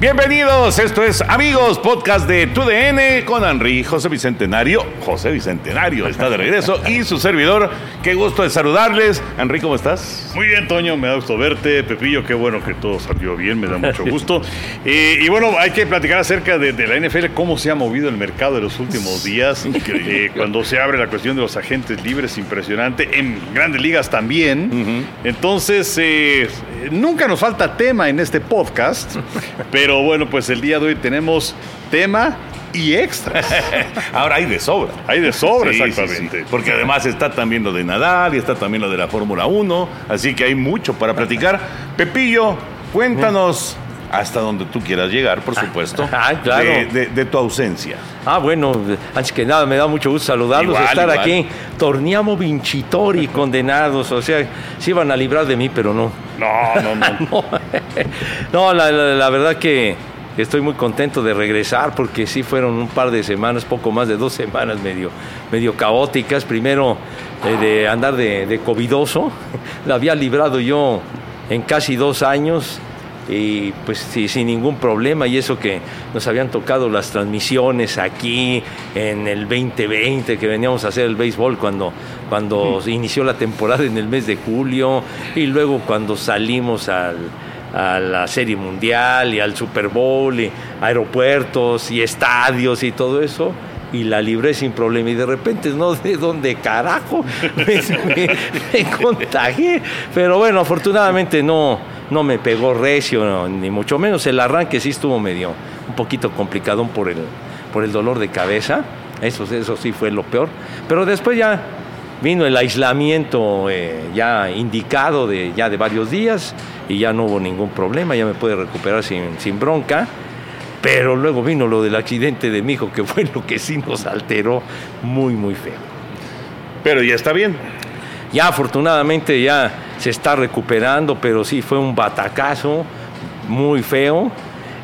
Bienvenidos, esto es Amigos, podcast de TUDN con Henry José Bicentenario. José Bicentenario está de regreso y su servidor. Qué gusto de saludarles. Henry, ¿cómo estás? Muy bien, Toño, me da gusto verte. Pepillo, qué bueno que todo salió bien, me da mucho gusto. Eh, y bueno, hay que platicar acerca de, de la NFL, cómo se ha movido el mercado de los últimos días. Eh, cuando se abre la cuestión de los agentes libres, impresionante. En grandes ligas también. Entonces, eh, nunca nos falta tema en este podcast. Pero bueno, pues el día de hoy tenemos tema y extras. Ahora hay de sobra. Hay de sobra, Sí, sí, exactamente. sí. Porque además está también lo de Nadal y está también lo de la Fórmula 1. Así que hay mucho para platicar. Pepillo, cuéntanos hasta donde tú quieras llegar, por supuesto. Ah, claro. de- de- de tu ausencia. Ah, bueno, antes que nada me da mucho gusto saludarlos, Igual, estar igual. aquí. Torniamo Vincitori, condenados, o sea, se iban a librar de mí, pero no. No, no, no. No, la- la verdad que estoy muy contento de regresar porque sí fueron un par de semanas, poco más de dos semanas medio, medio caóticas. Primero eh, de andar de, de covidoso, la había librado yo en casi dos años y pues sí, sin ningún problema. Y eso que nos habían tocado las transmisiones aquí en el 2020 que veníamos a hacer el béisbol cuando, cuando inició la temporada en el mes de julio y luego cuando salimos al, a la Serie Mundial y al Super Bowl y aeropuertos y estadios y todo eso y la libré sin problema. Y de repente no de dónde carajo me, me- me contagié. Pero bueno afortunadamente no no me pegó recio ni mucho menos el arranque sí estuvo medio un poquito complicado por el por el dolor de cabeza eso eso sí fue lo peor pero después ya vino el aislamiento eh, ya indicado de ya de varios días y ya no hubo ningún problema ya me pude recuperar sin, sin bronca pero luego vino lo del accidente de mi hijo, que fue lo que sí nos alteró muy, muy feo. Pero ya está bien. Ya afortunadamente ya se está recuperando, pero sí fue un batacazo muy feo.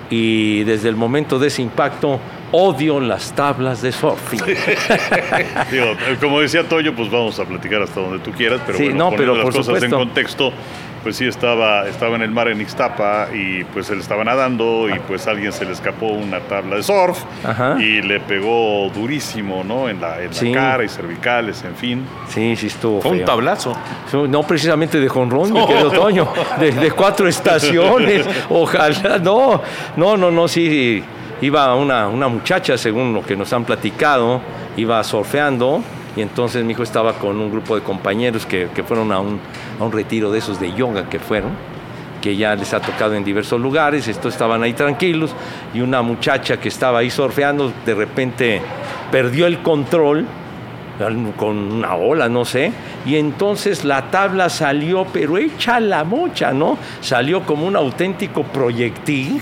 Y desde el momento de ese impacto, odio las tablas de surfing. Digo, como decía Toyo, pues vamos a platicar hasta donde tú quieras, pero Sí, bueno, no, pero las por cosas supuesto. en contexto, pues sí estaba, estaba en el mar en Ixtapa y pues él estaba nadando y pues a alguien se le escapó una tabla de surf Ajá. y le pegó durísimo, ¿no? En la, en la Sí. cara y cervicales, en fin. Sí, sí estuvo Fue un tablazo. No precisamente de jonrón, mi querido Toño, de, de cuatro estaciones, ojalá, no, no, no, no, sí, iba una, una muchacha, según lo que nos han platicado, iba surfeando y entonces mi hijo estaba con un grupo de compañeros que, que fueron a un, a un retiro de esos de yoga que fueron, que ya les ha tocado en diversos lugares, estos estaban ahí tranquilos y una muchacha que estaba ahí surfeando de repente perdió el control con una ola, no sé, y entonces la tabla salió, pero hecha la mocha, ¿no? Salió como un auténtico proyectil,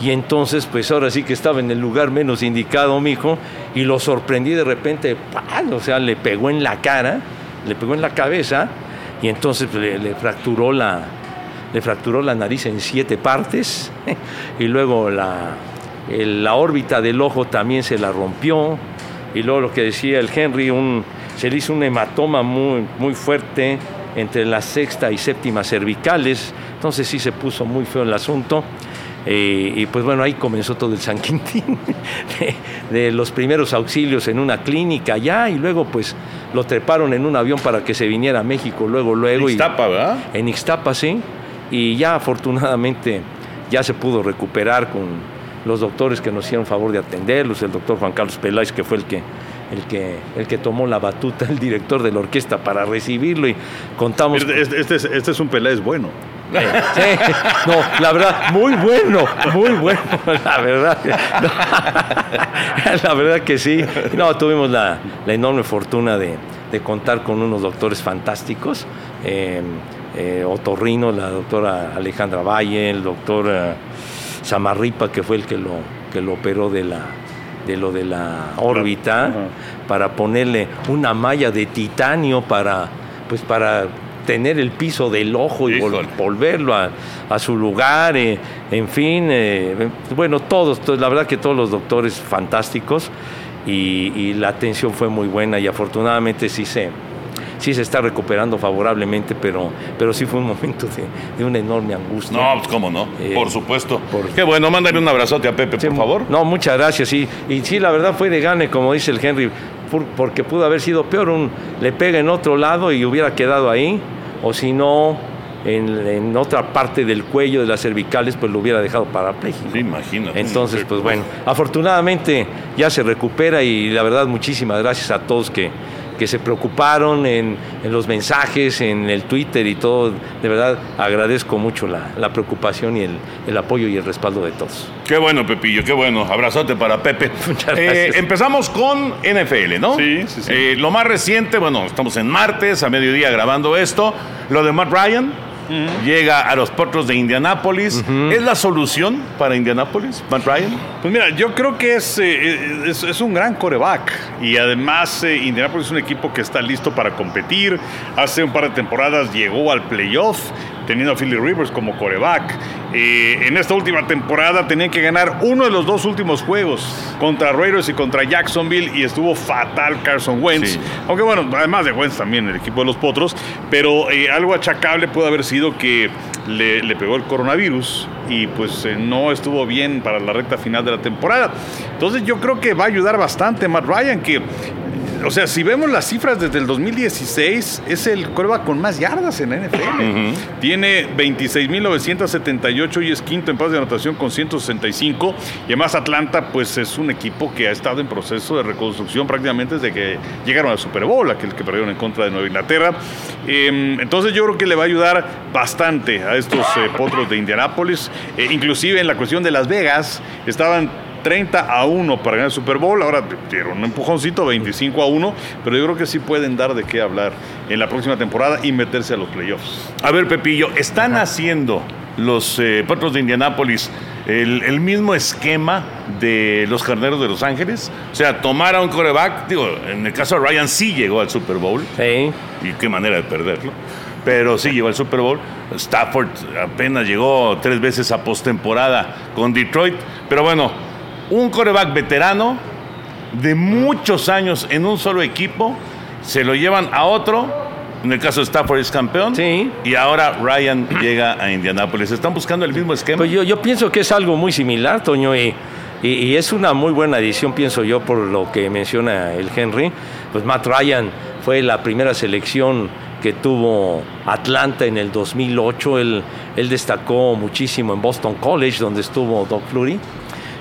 y entonces, pues ahora sí que estaba en el lugar menos indicado, mijo, y lo sorprendí de repente, ¡pam! o sea, le pegó en la cara, le pegó en la cabeza, y entonces pues, le, fracturó la, le fracturó la nariz en siete partes, y luego la, la órbita del ojo también se la rompió, y luego lo que decía el Henry, un, se le hizo un hematoma muy, muy fuerte entre la sexta y séptima cervicales, entonces sí se puso muy feo el asunto. Eh, y pues bueno, ahí comenzó todo el San Quintín, de, de los primeros auxilios en una clínica ya, y luego pues lo treparon en un avión para que se viniera a México, luego, luego. y- Ixtapa, ¿verdad? en Ixtapa, sí. Y ya afortunadamente ya se pudo recuperar con los doctores que nos hicieron favor de atenderlos, el doctor Juan Carlos Peláez, que fue el que, el que, el que tomó la batuta, el director de la orquesta para recibirlo y contamos... Este, este- este es, este es un Peláez bueno. Sí, no, la verdad, muy bueno, muy bueno, la verdad. no, la verdad que sí. No, tuvimos la, la enorme fortuna de, de contar con unos doctores fantásticos. eh, eh, otorrino, la doctora Alejandra Valle, el doctor eh, Samarripa, que fue el que lo, que lo operó de la de lo de la órbita para ponerle una malla de titanio para pues para tener el piso del ojo y vol- volverlo a, a su lugar, eh, en fin, eh, bueno, todos, to- la verdad que todos los doctores fantásticos y, y la atención fue muy buena y afortunadamente sí se, sí se está recuperando favorablemente, pero, pero sí fue un momento de, de una enorme angustia. No, pues cómo no, Eh, por supuesto. por- Qué bueno, mándale un abrazote a Pepe, Sí, por favor. No, muchas gracias. Y, y sí, la verdad fue de gane, como dice el Henry, por- porque pudo haber sido peor. Un, le pega en otro lado y hubiera quedado ahí, o si no, en, en otra parte del cuello de las cervicales, pues lo hubiera dejado parapléjico. Sí, imagínate. Entonces, pues bueno, afortunadamente ya se recupera y la verdad muchísimas gracias a todos que, que se preocuparon en, en los mensajes, en el Twitter y todo. De verdad agradezco mucho la, la preocupación y el, el apoyo y el respaldo de todos. Qué bueno, Pepillo, qué bueno. Abrazote para Pepe. Muchas Eh, gracias. empezamos con NFL, ¿no? Sí, sí, sí. Eh, lo más reciente, bueno, estamos en martes, a mediodía grabando esto. Lo de Matt Ryan. Llega a los potros de Indianápolis. ¿Es la solución para Indianápolis, Matt Ryan? Pues mira, yo creo que es, eh, es, es un gran coreback y además eh, Indianapolis es un equipo que está listo para competir. Hace un par de temporadas llegó al playoff teniendo a Philly Rivers como coreback. Eh, en esta última temporada tenían que ganar uno de los dos últimos juegos contra Raiders y contra Jacksonville y estuvo fatal Carson Wentz. Sí. Aunque bueno, además de Wentz también el equipo de los Potros, pero eh, algo achacable puede haber sido que le, le pegó el coronavirus y pues eh, no estuvo bien para la recta final de la temporada. Entonces yo creo que va a ayudar bastante Matt Ryan, que, o sea, si vemos las cifras desde el 2016, es el coreback con más yardas en la NFL. Tiene 26.978 y es quinto en pases de anotación con 165. Y además Atlanta pues es un equipo que ha estado en proceso de reconstrucción prácticamente desde que llegaron al Super Bowl, aquel que perdieron en contra de Nueva Inglaterra. Eh, entonces yo creo que le va a ayudar bastante a estos eh, potros de Indianápolis. Eh, inclusive en la cuestión de Las Vegas estaban 30 a 1 para ganar el Super Bowl. Ahora dieron un empujoncito, 25 a 1. Pero yo creo que sí pueden dar de qué hablar en la próxima temporada y meterse a los playoffs. A ver, Pepillo, ¿están haciendo los eh, potros de Indianápolis el, el mismo esquema de los carneros de Los Ángeles? O sea, tomar a un coreback, digo, en el caso de Ryan sí llegó al Super Bowl. Sí. y qué manera de perderlo. Pero sí llegó al Super Bowl. Stafford apenas llegó tres veces a postemporada con Detroit. Pero bueno, un coreback veterano de muchos años en un solo equipo, se lo llevan a otro. En el caso de Stafford es campeón. Sí. Y ahora Ryan llega a Indianápolis. ¿Están buscando el mismo esquema? Pues yo, yo pienso que es algo muy similar, Toño, y, y- y es una muy buena edición, pienso yo, por lo que menciona el Henry. Pues Matt Ryan fue la primera selección que tuvo Atlanta en el 2008. Él, él destacó muchísimo en Boston College, donde estuvo Doc Flurry.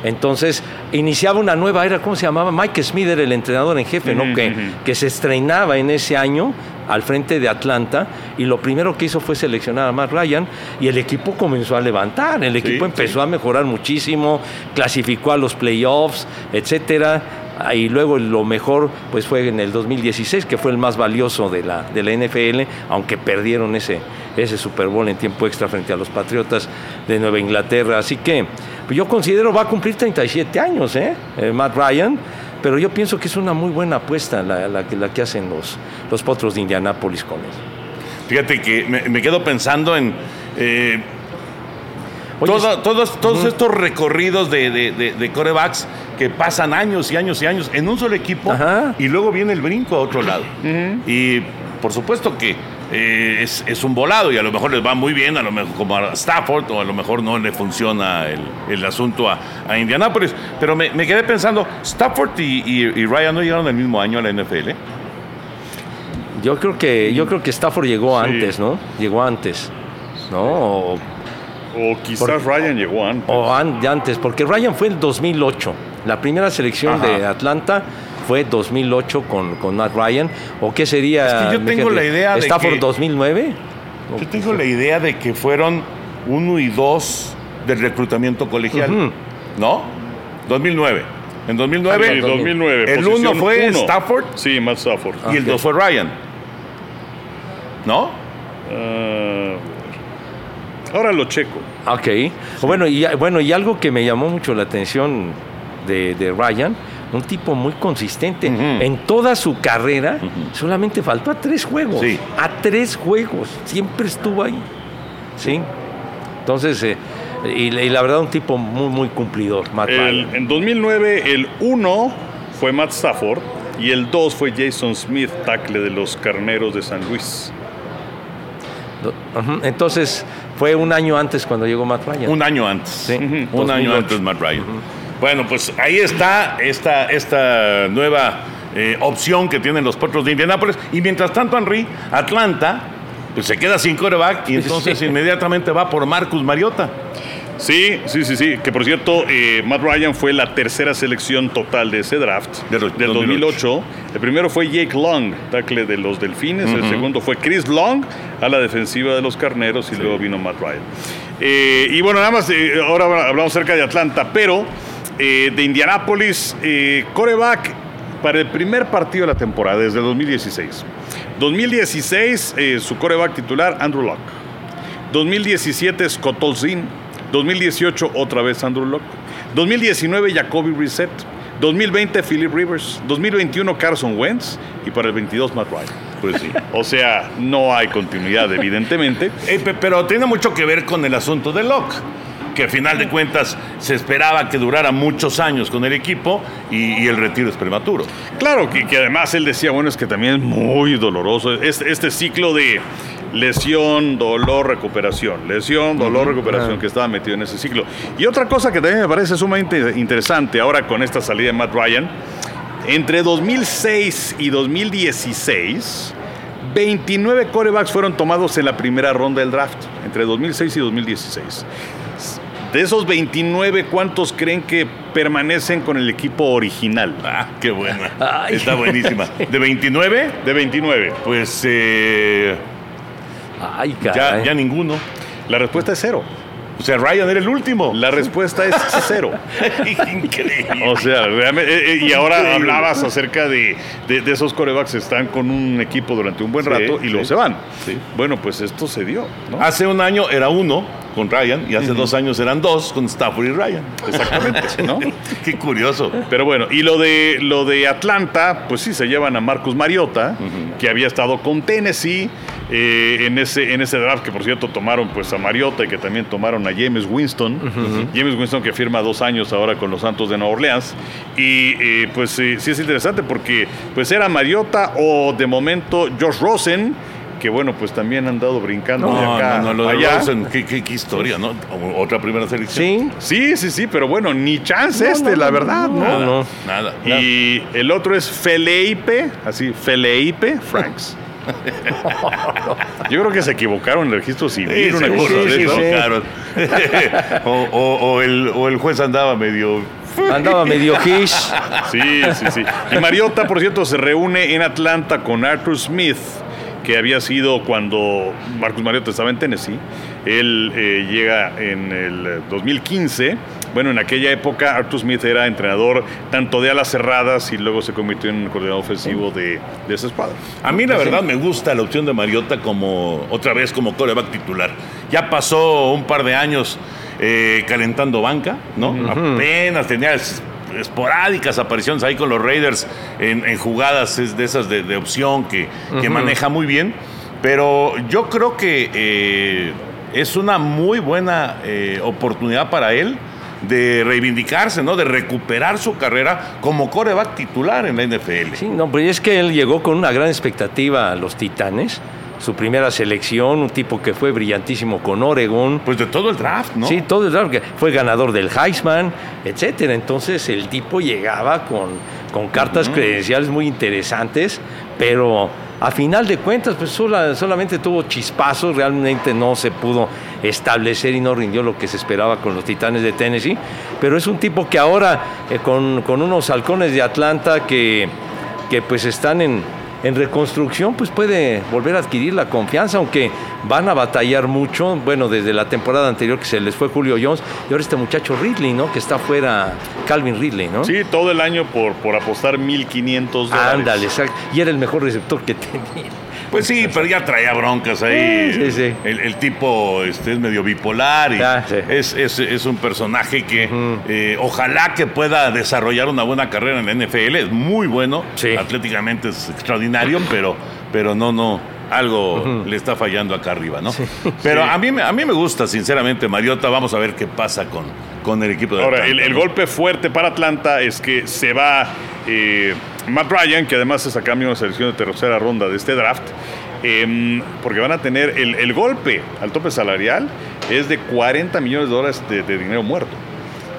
Entonces, iniciaba una nueva era, ¿cómo se llamaba? Mike Smith era el entrenador en jefe, ¿no? Que, que se estrenaba en ese año al frente de Atlanta y lo primero que hizo fue seleccionar a Matt Ryan y el equipo comenzó a levantar, el equipo empezó a mejorar muchísimo, clasificó a los playoffs, etcétera. Ah, Y luego lo mejor pues fue en el 2016, que fue el más valioso de la, de la NFL, aunque perdieron ese, ese Super Bowl en tiempo extra frente a los Patriotas de Nueva Inglaterra. Así que pues yo considero va a cumplir 37 años, ¿eh? Eh, Matt Ryan, pero yo pienso que es una muy buena apuesta la, la que- hacen los, los potros de Indianápolis con él. Fíjate que me, me quedo pensando en eh, Oye, todo- todos, todos estos recorridos de, de, de- de corebacks que pasan años y años y años en un solo equipo Ajá. y luego viene el brinco a otro lado. Y por supuesto que eh, es, es un volado y a lo mejor les va muy bien, a lo mejor como a Stafford o a lo mejor no le funciona el, el asunto a, a Indianapolis. Pero me, me quedé pensando, Stafford y, y- y Ryan no llegaron el mismo año a la NFL. Yo creo que yo creo que Stafford llegó Sí. antes, ¿no? Llegó antes, ¿no? O, O quizás Ryan llegó antes. o an- de antes, porque Ryan fue en 2008. La primera selección de Atlanta fue 2008 con, con Matt Ryan. ¿O qué sería? Es que yo tengo la idea de ¿Stafford que- 2009? Yo tengo la idea de que fueron uno y dos del reclutamiento colegial. ¿no? 2009. En 2009, Sí, 2009. el uno fue uno. Stafford Sí, Matt Stafford. y el dos fue Ryan. ¿No? Ah, ahora lo checo. Ok. Bueno, y, bueno, y algo que me llamó mucho la atención de, de Ryan, un tipo muy consistente. En toda su carrera, solamente faltó a tres juegos. Sí. A tres juegos. Siempre estuvo ahí. ¿Sí? Entonces, eh, y, y la verdad, un tipo muy, muy cumplidor, Matt El- en 2009, el 1 fue Matt Stafford y el 2 fue Jason Smith, tackle de los Carneros de San Luis. Entonces, fue un año antes cuando llegó Matt Ryan. Un año antes. Sí. Un año 2008. antes Matt Ryan. Bueno, pues ahí está esta, esta nueva eh, opción que tienen los Potros de Indianápolis. Y mientras tanto, Henry, Atlanta, pues se queda sin coreback y entonces Sí. inmediatamente va por Marcus Mariota. Sí, sí, sí, sí. Que por cierto, eh, Matt Ryan fue la tercera selección total de ese draft De lo- del 2008. 2008. El primero fue Jake Long, tackle de los Delfines. El segundo fue Chris Long, a la defensiva de los Carneros. Y luego vino Matt Ryan. Eh, y bueno, nada más, eh, ahora hablamos cerca de Atlanta, pero de Indianápolis, coreback para el primer partido de la temporada, desde 2016. 2016, eh, su coreback titular, Andrew Locke. 2017 Scott Tolzien, 2018 otra vez Andrew Locke, 2019 Jacoby Reset, 2020 Philip Rivers, 2021 Carson Wentz y para el 22 Matt Ryan. Pues sí. O sea, no hay continuidad evidentemente. Eh, pe- pero tiene mucho que ver con el asunto de Locke, que a final de cuentas se esperaba que durara muchos años con el equipo y, y el retiro es prematuro. Claro, que, que además él decía, bueno, es que también es muy doloroso este, este ciclo de lesión, dolor, recuperación, lesión, dolor, recuperación, que estaba metido en ese ciclo. Y otra cosa que también me parece sumamente interesante ahora con esta salida de Matt Ryan, entre 2006 y 2016, 29 corebacks fueron tomados en la primera ronda del draft, entre 2006 y 2016. De esos 29, ¿cuántos creen que permanecen con el equipo original? Ah, qué buena. Ay. Está buenísima. De 29, De 29. pues eh, Ay, ya, caray. ya ninguno. La respuesta es cero. O sea, Ryan era el último. La respuesta es cero. Increíble. O sea, realmente, eh, eh, y ahora Increíble. hablabas acerca de, de- de esos corebacks que están con un equipo durante un buen Sí, rato y luego sí. se van. Sí. Bueno, pues esto se dio, ¿no? Hace un año era uno con Ryan y hace dos años eran dos con Stafford y Ryan. Exactamente, ¿no? Qué curioso. Pero bueno, y lo de lo de Atlanta, pues sí se llevan a Marcus Mariota, que había estado con Tennessee eh, en ese en ese draft que por cierto tomaron pues a Mariota y que también tomaron a James Winston, James Winston que firma dos años ahora con los Santos de Nueva Orleans y eh, pues eh, sí es interesante porque pues era Mariota o de momento Josh Rosen que bueno pues también han dado brincando de acá no, no, lo de allá. Rosen, qué, qué- qué historia, ¿no? Otra primera selección. Sí. Sí, sí, sí, pero bueno, ni chance este, la verdad, ¿no? Nada, no. nada. Y el otro es Felipe, así, Felipe Franks. Yo creo que se equivocaron en el registro civil, Sí, una seguro, cosa se de sí, eso. sí. equivocaron. o, o- o el, o el juez andaba medio... Andaba medio hish. Sí, sí, sí. Y Mariota, por cierto, se reúne en Atlanta con Arthur Smith, que había sido cuando Marcus Mariota estaba en Tennessee. Él eh, llega en el 2015. Bueno, en aquella época Arthur Smith era entrenador tanto de alas cerradas y luego se convirtió en coordinador ofensivo de, de esa escuadra. A mí la verdad me gusta la opción de Mariota como otra vez como coreback titular. Ya pasó un par de años eh, calentando banca, ¿no? Apenas tenía esporádicas apariciones ahí con los Raiders en, en jugadas es de esas de, de opción que, que maneja muy bien. Pero yo creo que eh, es una muy buena eh, oportunidad para él de reivindicarse, ¿no? De recuperar su carrera como coreback titular en la NFL. Sí, no, pero es que él llegó con una gran expectativa a los Titanes. Su primera selección, un tipo que fue brillantísimo con Oregon. Pues de todo el draft, ¿no? Sí, todo el draft, que fue ganador del Heisman, etcétera. Entonces el tipo llegaba con, con cartas credenciales muy interesantes, pero a final de cuentas, pues sola- solamente tuvo chispazos, realmente no se pudo establecer y no rindió lo que se esperaba con los Titanes de Tennessee. Pero es un tipo que ahora, eh, con, con unos halcones de Atlanta que, que pues están en, en reconstrucción, pues puede volver a adquirir la confianza, aunque van a batallar mucho, bueno, desde la temporada anterior que se les fue Julio Jones, y ahora este muchacho Ridley, ¿no? Que está fuera, Calvin Ridley, ¿no? Sí, todo el año por, por apostar 1.500 dólares. Ándale, exacto. Y era el mejor receptor que tenía. Pues sí, pero ya traía broncas ahí. Sí, sí, sí. El, el tipo este, es medio bipolar y Ah, sí. es, es- es un personaje que eh, ojalá que pueda desarrollar una buena carrera en la NFL. Es muy bueno, Sí. atléticamente es extraordinario, pero, pero no, no. Algo le está fallando acá arriba, ¿no? Pero a, mí, me- a mí me gusta, sinceramente, Mariota. Vamos a ver qué pasa con, con el equipo de Ahora, Atlanta, el, el ¿no? golpe fuerte para Atlanta es que se va eh, Matt Ryan, que además es a cambio de una selección de tercera ronda de este draft, em, porque van a tener el, el golpe al tope salarial es de 40 millones de dólares de, de dinero muerto.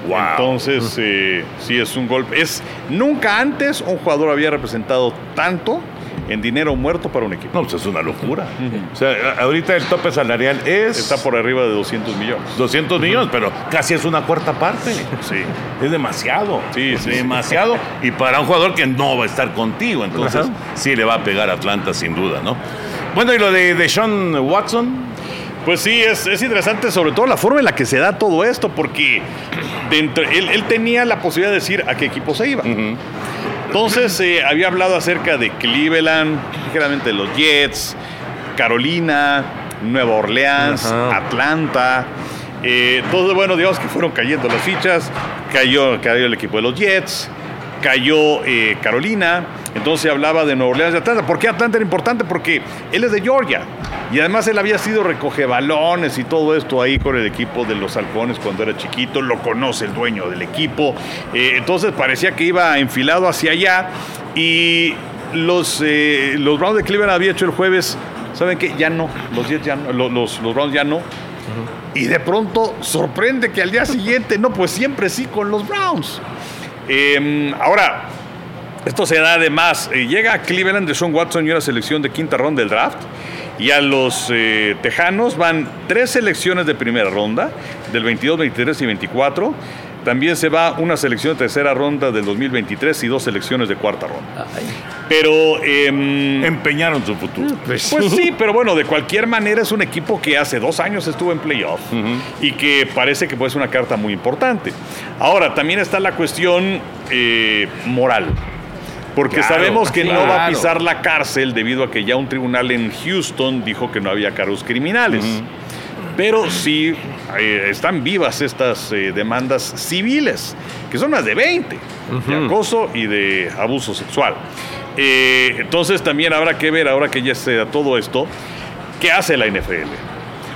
Wow. Entonces, eh, sí es un golpe. Es nunca antes un jugador había representado tanto en dinero muerto para un equipo. No, pues es una locura. O sea, ahorita el tope salarial es Está por arriba de 200 millones. 200 millones, pero casi es una cuarta parte. Sí. Es demasiado. Sí, sí, demasiado. Y para un jugador que no va a estar contigo, entonces Ajá. sí le va a pegar a Atlanta sin duda, ¿no? Bueno, y lo de, de Sean Watson, Pues sí, es, es interesante sobre todo la forma en la que se da todo esto, porque dentro, él, él tenía la posibilidad de decir a qué equipo se iba. Entonces eh, había hablado acerca de Cleveland, ligeramente los Jets, Carolina, Nueva Orleans, Ajá. Atlanta. Eh, entonces, bueno, digamos que fueron cayendo las fichas. Cayó, cayó el equipo de los Jets, cayó eh, Carolina. Entonces se hablaba de Nueva Orleans y Atlanta. ¿Por qué Atlanta era importante? Porque él es de Georgia. Y además él había sido recoge balones y todo esto ahí con el equipo de los halcones cuando era chiquito. Lo conoce el dueño del equipo. Eh, entonces parecía que iba enfilado hacia allá. Y los, eh, los Browns de Cleveland había hecho el jueves. ¿Saben qué? Ya no. Los, Jets ya no, lo- los, los Browns ya no. Y de pronto sorprende que al día siguiente, no, pues siempre sí con los Browns. Eh, ahora, esto se da además. eh, llega a Cleveland de Sean Watson y una selección de quinta ronda del draft. Y a los eh, Tejanos van tres selecciones de primera ronda, del 22, 23 y 24. También se va una selección de tercera ronda del 2023 y dos selecciones de cuarta ronda. Pero em, empeñaron su futuro. pues sí, pero bueno, de cualquier manera es un equipo que hace dos años estuvo en playoff y que parece que puede ser una carta muy importante. Ahora, también está la cuestión eh, moral. Porque Claro, sabemos que no va a claro. pisar la cárcel debido a que ya un tribunal en Houston dijo que no había cargos criminales. Pero sí eh, están vivas estas eh, demandas civiles, que son más de 20, de acoso y de abuso sexual. Eh, entonces también habrá que ver, ahora que ya se da todo esto, ¿qué hace la NFL?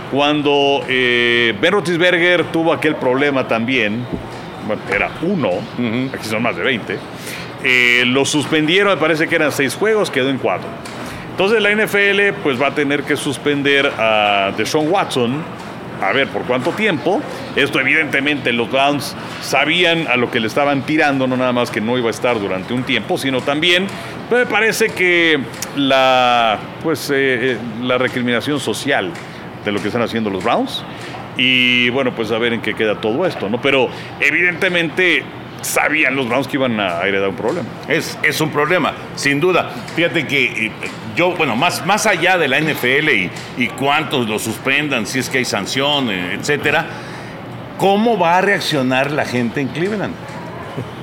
Cuando eh, Ben Roethlisberger tuvo aquel problema también, era uno, aquí son más de 20, eh, lo suspendieron, me parece que eran seis juegos, quedó en cuatro. Entonces la NFL pues va a tener que suspender a Deshaun Watson, a ver por cuánto tiempo. Esto evidentemente los Browns sabían a lo que le estaban tirando, no nada más que no iba a estar durante un tiempo, sino también me parece que la pues eh, eh, la recriminación social de lo que están haciendo los Browns y bueno pues a ver en qué queda todo esto, ¿no? Pero evidentemente sabían los Browns que iban a heredar un problema. Es, es un problema, sin duda. Fíjate que eh, yo, bueno, más, más allá de la NFL y, y cuántos lo suspendan, si es que hay sanción, eh, etcétera, ¿cómo va a reaccionar la gente en Cleveland?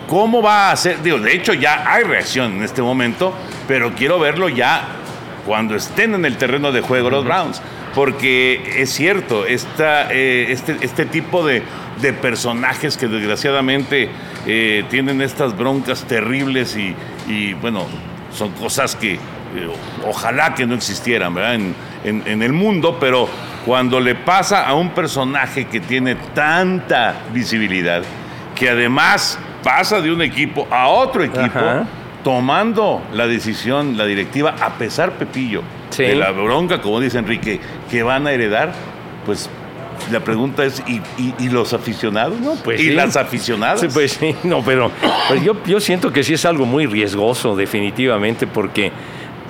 ¿Cómo va a hacer? Digo, de hecho ya hay reacción en este momento, pero quiero verlo ya cuando estén en el terreno de juego los Browns. Porque es cierto, esta, eh, este, este tipo de, de personajes que desgraciadamente eh, tienen estas broncas terribles y, y, bueno, son cosas que eh, ojalá que no existieran ¿verdad? En, en- en el mundo, pero cuando le pasa a un personaje que tiene tanta visibilidad, que además pasa de un equipo a otro equipo, Ajá. tomando la decisión, la directiva, a pesar, Pepillo, Sí. de la bronca, como dice Enrique, que van a heredar, pues la pregunta es, ¿y, y- y los aficionados? pues ¿Y sí. las aficionadas? Sí, pues sí, no, pero pues yo, yo siento que sí es algo muy riesgoso, definitivamente, porque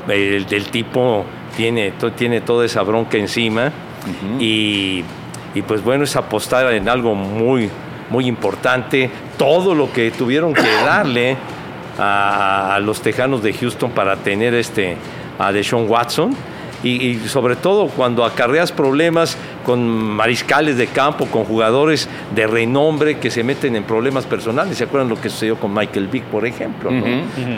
el, el tipo tiene, to- tiene toda esa bronca encima y, y, pues bueno, es apostar en algo muy, muy importante. Todo lo que tuvieron que darle a, a los Tejanos de Houston para tener este, a Deshaun Watson. Y, y sobre todo cuando acarreas problemas con mariscales de campo, con jugadores de renombre que se meten en problemas personales. ¿Se acuerdan lo que sucedió con Michael Vick, por ejemplo? ¿no?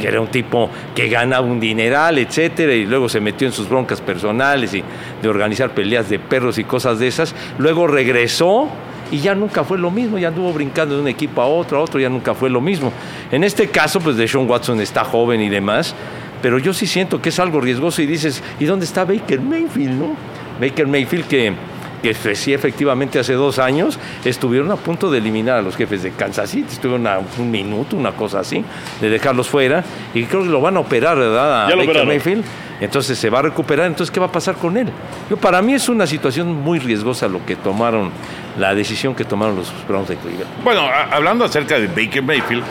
Que era un tipo que ganaba un dineral, etcétera, y luego se metió en sus broncas personales y de organizar peleas de perros y cosas de esas. Luego regresó y ya nunca fue lo mismo, ya anduvo brincando de un equipo a otro, a otro, ya nunca fue lo mismo. En este caso, pues Deshaun Watson está joven y demás, pero yo sí siento que es algo riesgoso y dices, ¿y dónde está Baker Mayfield, no? Baker Mayfield que que sí efectivamente hace dos años estuvieron a punto de eliminar a los jefes de Kansas City, estuvieron a un minuto, una cosa así, de dejarlos fuera, y creo que lo van a operar, ¿verdad? A Ya lo Baker operaron. Mayfield. Entonces se va a recuperar, entonces ¿qué va a pasar con él? Yo, para mí es una situación muy riesgosa lo que tomaron, la decisión que tomaron los Browns de Cleveland. Bueno, hablando acerca de Baker Mayfield,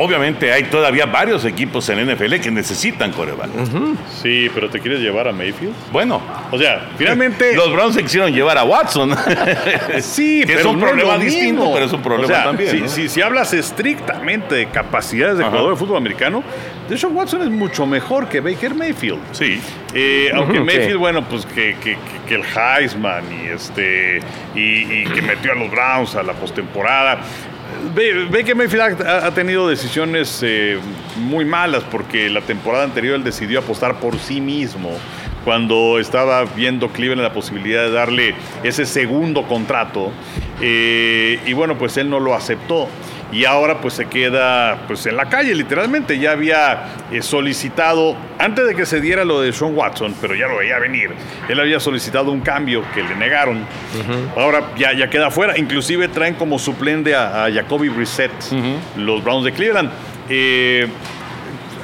obviamente hay todavía varios equipos en NFL que necesitan coreback. Sí, pero ¿te quieres llevar a Mayfield? Bueno, O sea, finalmente... los Browns se quisieron llevar a Watson. Sí, que pero es un no problema lo distinto, mismo. pero es un problema O sea, también. Si, ¿no? si- si hablas estrictamente de capacidades de Ajá. jugador de fútbol americano, Deshaun Watson es mucho mejor que Baker Mayfield. Sí. Eh, aunque Mayfield, bueno, pues que, que- que- que el Heisman y este y, y que metió a los Browns a la postemporada. Ba- Baker Mayfield ha, ha tenido decisiones eh, muy malas porque la temporada anterior él decidió apostar por sí mismo cuando estaba viendo Cleveland la posibilidad de darle ese segundo contrato eh, y bueno pues él no lo aceptó y ahora pues se queda pues en la calle literalmente. Ya había eh, solicitado antes de que se diera lo de Sean Watson pero ya lo veía venir él había solicitado un cambio que le negaron. Ahora ya, ya queda fuera. Inclusive traen como suplente a, a Jacoby Brissett los Browns de Cleveland. Eh,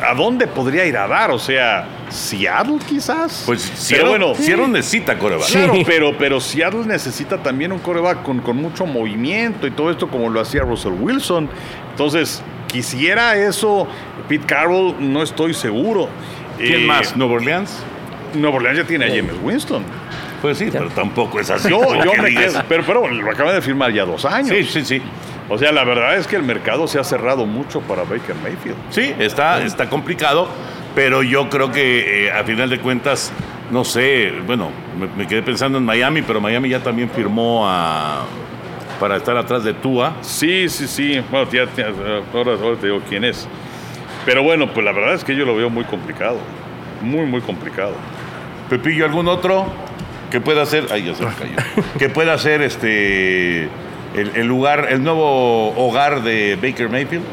¿A dónde podría ir a dar? O sea, Seattle quizás. Pues Pero Seattle, bueno, Seattle necesita coreback. Claro, pero, pero Seattle necesita también un coreback con, con mucho movimiento y todo esto como lo hacía Russell Wilson. Entonces, quisiera eso Pete Carroll, no estoy seguro. ¿Quién Eh, más? ¿Nueva Orleans? Nueva Orleans ya tiene a James Winston. Pues sí, pero tampoco es así. Yo, me quedo, pero, pero lo acaban de firmar ya dos años. Sí, sí, sí. O sea, la verdad es que el mercado se ha cerrado mucho para Baker Mayfield. Sí, está, está complicado, pero yo creo que eh, a final de cuentas, no sé, bueno, me, me quedé pensando en Miami, pero Miami ya también firmó a, para estar atrás de Tua. Sí, sí, sí. Bueno, ya, ya, ahora, ahora te digo quién es. Pero bueno, pues la verdad es que yo lo veo muy complicado. Muy, muy complicado. Pepillo, ¿algún otro que pueda hacer? Ay, ya se me cayó. que pueda hacer este el, el lugar, el nuevo hogar de Baker Mayfield.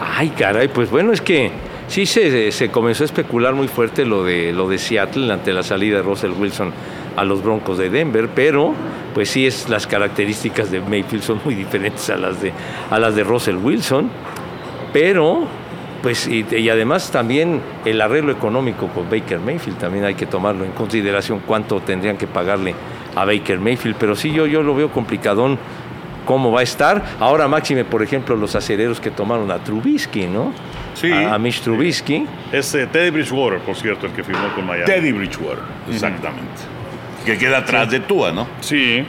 Ay, caray, pues bueno, es que sí se, se comenzó a especular muy fuerte lo de, lo de Seattle ante la salida de Russell Wilson a los Broncos de Denver, pero pues sí es las características de Mayfield son muy diferentes a las de, a las de Russell Wilson, pero pues y, y además también el arreglo económico con Baker Mayfield también hay que tomarlo en consideración cuánto tendrían que pagarle a Baker Mayfield, pero sí yo, yo lo veo complicadón cómo va a estar. Ahora máxime, por ejemplo, los acereros que tomaron a Trubisky, ¿no? Sí. A, a Mitch Trubisky. Es eh, Teddy Bridgewater, por cierto, el que firmó con Miami. Teddy Bridgewater, exactamente. Que queda atrás de Tua, ¿no? Sí.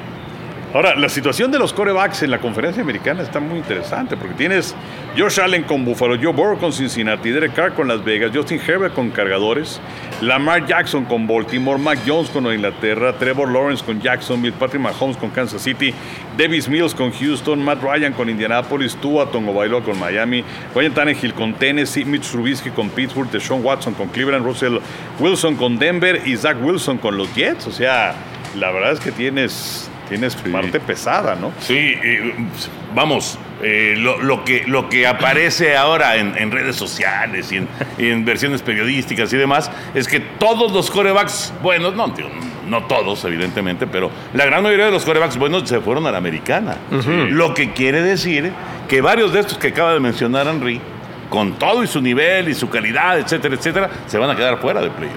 Ahora, la situación de los corebacks en la conferencia americana está muy interesante porque tienes Josh Allen con Buffalo, Joe Burrow con Cincinnati, Derek Carr con Las Vegas, Justin Herbert con Cargadores, Lamar Jackson con Baltimore, Mac Jones con Inglaterra, Trevor Lawrence con Jacksonville, Patrick Mahomes con Kansas City, Davis Mills con Houston, Matt Ryan con Indianapolis, Tua Tongo con Miami, Ryan Tannehill con Tennessee, Mitch Trubisky con Pittsburgh, Deshaun Watson con Cleveland, Russell Wilson con Denver y Zach Wilson con los Jets. O sea, la verdad es que tienes tienes parte pesada, ¿no? Sí, eh, vamos, eh, lo, lo que, lo que aparece ahora en, en redes sociales y en, y en versiones periodísticas y demás es que todos los corebacks buenos, no, digo, no todos evidentemente, pero la gran mayoría de los corebacks buenos se fueron a la americana. Lo que quiere decir que varios de estos que acaba de mencionar Henry, con todo y su nivel y su calidad, etcétera, etcétera, se van a quedar fuera de playoff.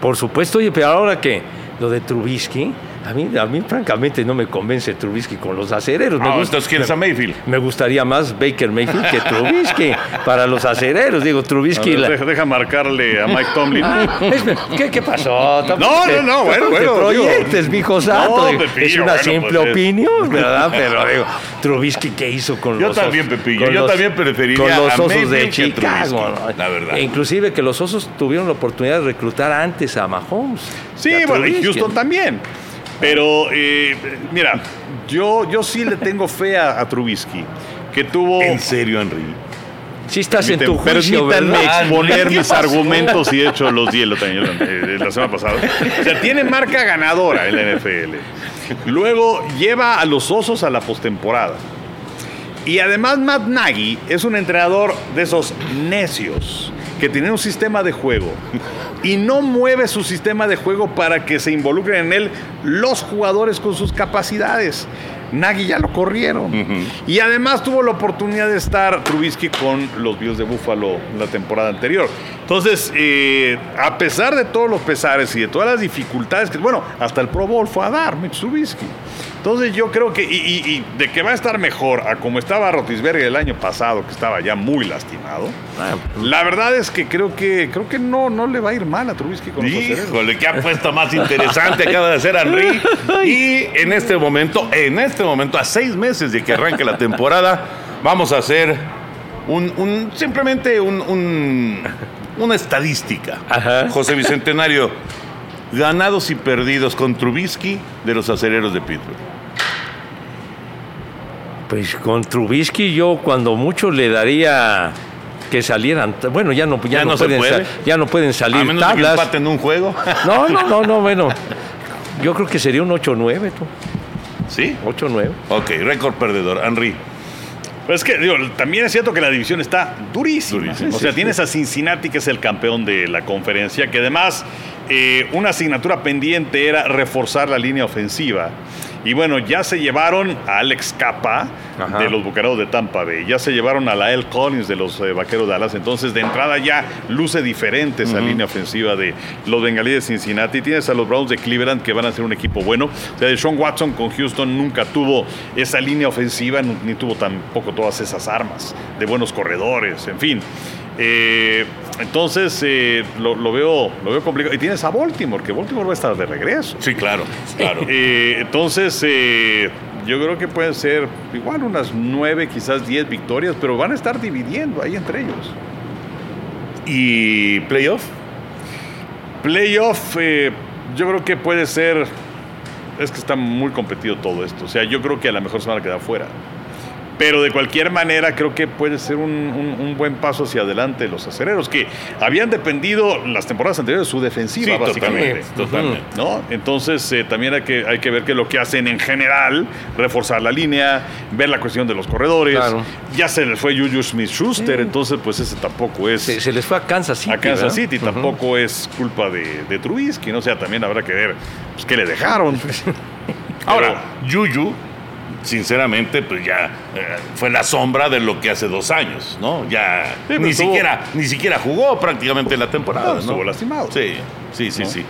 Por supuesto, oye, pero ahora que lo de Trubisky, A mí, a mí francamente no me convence Trubisky con los acereros. Me, Ah, gusta- quieres a Mayfield. me gustaría más Baker Mayfield que Trubisky para los acereros. Digo, Trubisky... ver, la- deja, deja marcarle a Mike Tomlin. Ah, es- ¿Qué, qué pasó? No, no, no, bueno, bueno, proyectes, mijo santo. No, Pepillo, es una bueno, simple pues es- opinión, ¿verdad? Pero digo, Trubisky, ¿qué hizo con Yo los también, osos? Pepillo, con yo los- también preferiría Con los osos de Mayfield Chicago. La verdad. E inclusive que los osos tuvieron la oportunidad de reclutar antes a Mahomes. Sí, bueno, y. Houston también. Pero, eh, mira, yo, yo sí le tengo fe a, a Trubisky, que tuvo... En serio, Henry. Sí estás en tu Permítanme juicio, permítanme ¿verdad? exponer ¿Qué mis pasó? argumentos y de hecho los di también eh, la semana pasada. O sea, tiene marca ganadora en la NFL. Luego lleva a los osos a la postemporada. Y además Matt Nagy es un entrenador de esos necios que tiene un sistema de juego y no mueve su sistema de juego para que se involucren en él los jugadores con sus capacidades. Nagy ya lo corrieron. Y además tuvo la oportunidad de estar Trubisky con los Bills de Buffalo la temporada anterior. Entonces, eh, a pesar de todos los pesares y de todas las dificultades que, bueno, hasta el Pro Bowl fue a dar Mitch Trubisky. Entonces yo creo que, y, y- y de que va a estar mejor a como estaba Rotisberger el año pasado, que estaba ya muy lastimado, Ah, la verdad es que creo que creo que no, no le va a ir mal a Trubisky con. Híjole, qué apuesta más interesante acaba de hacer Henry. Y en este momento, en este momento, a seis meses de que arranque la temporada, vamos a hacer un, un- simplemente un- un- una estadística. Ajá. José Bicentenario, ganados y perdidos con Trubisky de los acereros de Pittsburgh. Pues con Trubisky yo cuando mucho le daría que salieran, bueno, ya no, ya Ya no, pueden, puede. ya no pueden A salir menos de que tablas. empaten un juego. No, no, no, no, bueno. Yo creo que sería un 8-9, tú. ¿Sí? 8-9. Ok, récord perdedor. Henry. Pero es que, digo, también es cierto que la división está durísima. Durísima, o sea, tienes a Cincinnati, que es el campeón de la conferencia, que además eh, una asignatura pendiente era reforzar la línea ofensiva. Y bueno, ya se llevaron a Alex Capa Ajá. de los Bucaneros de Tampa Bay, ya se llevaron a la El Collins de los eh, Vaqueros de Dallas. Entonces, de entrada ya luce diferente esa línea ofensiva de los Bengalíes de Cincinnati. Tienes a los Browns de Cleveland, que van a ser un equipo bueno. O sea, Sean Watson con Houston nunca tuvo esa línea ofensiva, ni tuvo tampoco todas esas armas de buenos corredores, en fin. Eh, entonces, eh, lo, lo veo, lo veo complicado. Y tienes a Baltimore, que Baltimore va a estar de regreso. Sí, claro, claro. Eh, entonces, yo creo que pueden ser igual unas nueve, quizás diez victorias, pero van a estar dividiendo ahí entre ellos. ¿Y playoff? Playoff, yo creo que puede ser. Es que está muy competido todo esto. O sea, yo creo que a lo mejor se van a quedar fuera. Pero de cualquier manera, creo que puede ser un, un- un buen paso hacia adelante los acereros, que habían dependido las temporadas anteriores de su defensiva, Sí, básicamente. totalmente, totalmente. ¿no? Entonces, eh, también hay que, hay que ver que lo que hacen en general, reforzar la línea, ver la cuestión de los corredores. Claro. Ya se les fue Juju Smith-Schuster, entonces, pues ese tampoco es... Se, se les fue a Kansas City. a Kansas ¿verdad? City tampoco es culpa de, de Trubisky, ¿no? O sea, también habrá que ver pues, qué le dejaron. Ahora, Yuyu, sinceramente, pues ya fue la sombra de lo que hace dos años, ¿no? Ya ni, estuvo- siquiera, ni siquiera jugó prácticamente la temporada. No, ¿no? estuvo lastimado. Sí, sí, sí, ¿No? sí.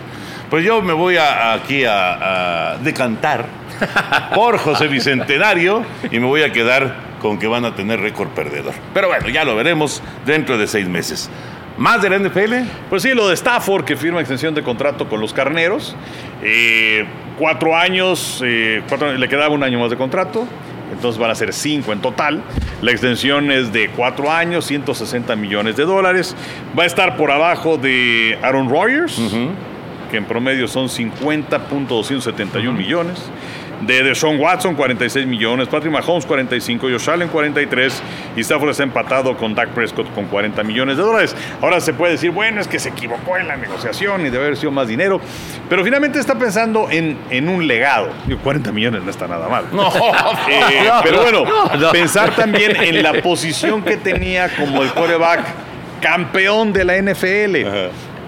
Pues yo me voy a- aquí a, a decantar por José Bicentenario y me voy a quedar con que van a tener récord perdedor. Pero bueno, ya lo veremos dentro de seis meses. ¿Más de la NFL? Pues sí, lo de Stafford, que firma extensión de contrato con los carneros. Eh, cuatro años, eh, cuatro- le quedaba un año más de contrato. Entonces van a ser cinco en total. La extensión es de cuatro años, 160 millones de dólares. Va a estar por abajo de Aaron Rodgers, que en promedio son 50.271 millones. De Deshaun Watson, 46 millones. Patrick Mahomes, 45. Josh Allen, 43. Y Stafford está empatado con Dak Prescott con 40 millones de dólares. Ahora se puede decir, bueno, es que se equivocó en la negociación y debe haber sido más dinero. Pero finalmente está pensando en, en un legado. Digo, 40 millones no está nada mal. Eh, No, pero bueno, no, no. pensar también en la posición que tenía como el quarterback campeón de la NFL.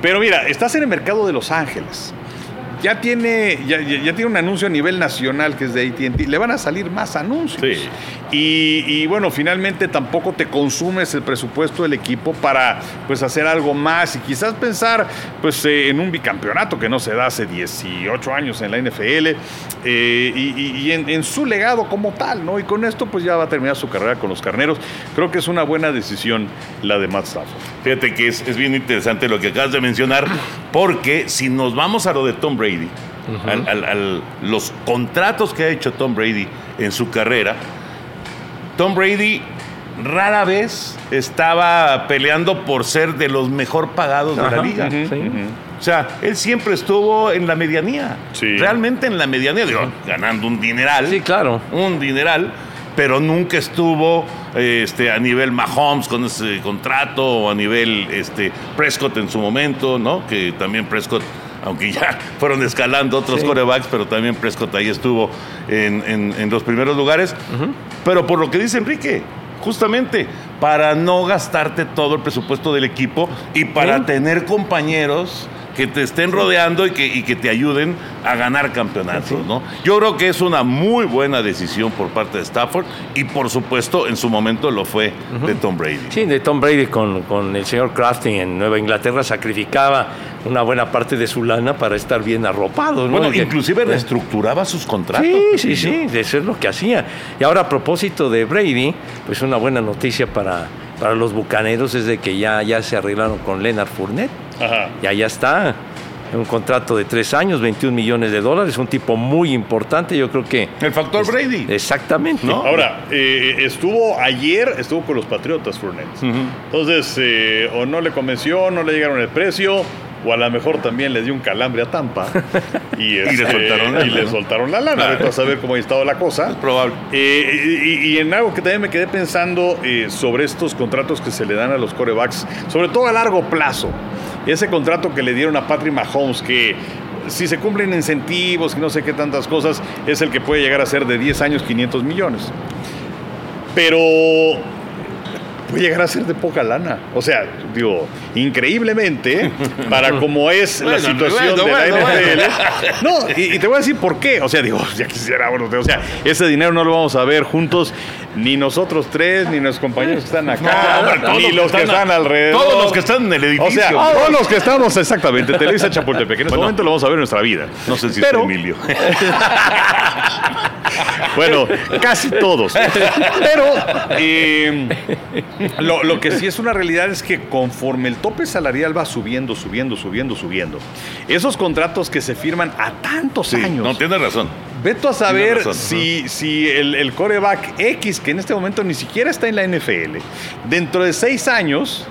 Pero mira, estás en el mercado de Los Ángeles. Ya tiene, ya, tiene un anuncio a nivel nacional que es de ATT. Le van a salir más anuncios. Sí. Y, y, bueno, finalmente tampoco te consumes el presupuesto del equipo para pues hacer algo más y quizás pensar pues eh, en un bicampeonato que no se da hace 18 años en la NFL eh, y, y- y en, en su legado como tal, ¿no? Y con esto pues ya va a terminar su carrera con los carneros. Creo que es una buena decisión la de Matt Stafford. Fíjate que es, es bien interesante lo que acabas de mencionar, porque si nos vamos a lo de Tom Brady, al- al- al- los contratos que ha hecho Tom Brady en su carrera, Tom Brady rara vez estaba peleando por ser de los mejor pagados de la liga. sí. O sea, él siempre estuvo en la medianía. Sí. Realmente en la medianía, digo, ganando un dineral. Sí, claro. Un dineral, pero nunca estuvo este, a nivel Mahomes con ese contrato o a nivel este, Prescott en su momento, ¿no? Que también Prescott, aunque ya fueron escalando otros Sí. corebacks, pero también Prescott ahí estuvo en, en- en los primeros lugares. Pero por lo que dice Enrique, justamente para no gastarte todo el presupuesto del equipo y para Sí. tener compañeros que te estén rodeando y que, y que te ayuden a ganar campeonatos, ¿no? Yo creo que es una muy buena decisión por parte de Stafford y por supuesto en su momento lo fue de Tom Brady. Sí, de Tom Brady con, con el señor Crafting en Nueva Inglaterra sacrificaba una buena parte de su lana para estar bien arropado. ¿no? Bueno, inclusive reestructuraba sus contratos. Sí, sí, sí, de ser lo que hacía. Y ahora a propósito de Brady, pues una buena noticia para, para los bucaneros es de que ya, ya se arreglaron con Leonard Fournette. Ajá. Ya ya está. Un contrato de tres años, 21 millones de dólares, un tipo muy importante, yo creo que... El factor Brady. Exactamente. ¿No? Ahora, eh, estuvo ayer, estuvo con los Patriotas Fournette. Entonces, eh, o no le convenció, no le llegaron el precio, o a lo mejor también le dio un calambre a Tampa. y, le este, soltaron la y le lana. soltaron la lana. Vete a saber cómo ha estado la cosa. Es probable. Eh, y, y en algo que también me quedé pensando eh, sobre estos contratos que se le dan a los corebacks, sobre todo a largo plazo. Ese contrato que le dieron a Patrick Mahomes, que si se cumplen incentivos y no sé qué tantas cosas, es el que puede llegar a ser de 10 años 500 millones. Pero puede llegar a ser de poca lana. O sea, digo, increíblemente, para como es la situación bueno, de la NFL. No, y, y te voy a decir por qué. O sea, digo, ya quisiera, bueno, o sea, ese dinero no lo vamos a ver juntos, ni nosotros tres, ni nuestros compañeros que están acá, No, hombre, ni los que están, alrededor. Todos los que están en el edificio. O sea, todos los que estamos exactamente en Televisa Chapultepec. En este Bueno. momento lo vamos a ver en nuestra vida. no sé si Pero- es Emilio. Bueno, casi todos. Pero eh, lo, lo que sí es una realidad es que conforme el tope salarial va subiendo, subiendo, subiendo, subiendo, esos contratos que se firman a tantos Sí, años, no tienes razón. Vete a saber razón, si, si el, el coreback X, que en este momento ni siquiera está en la NFL, dentro de seis años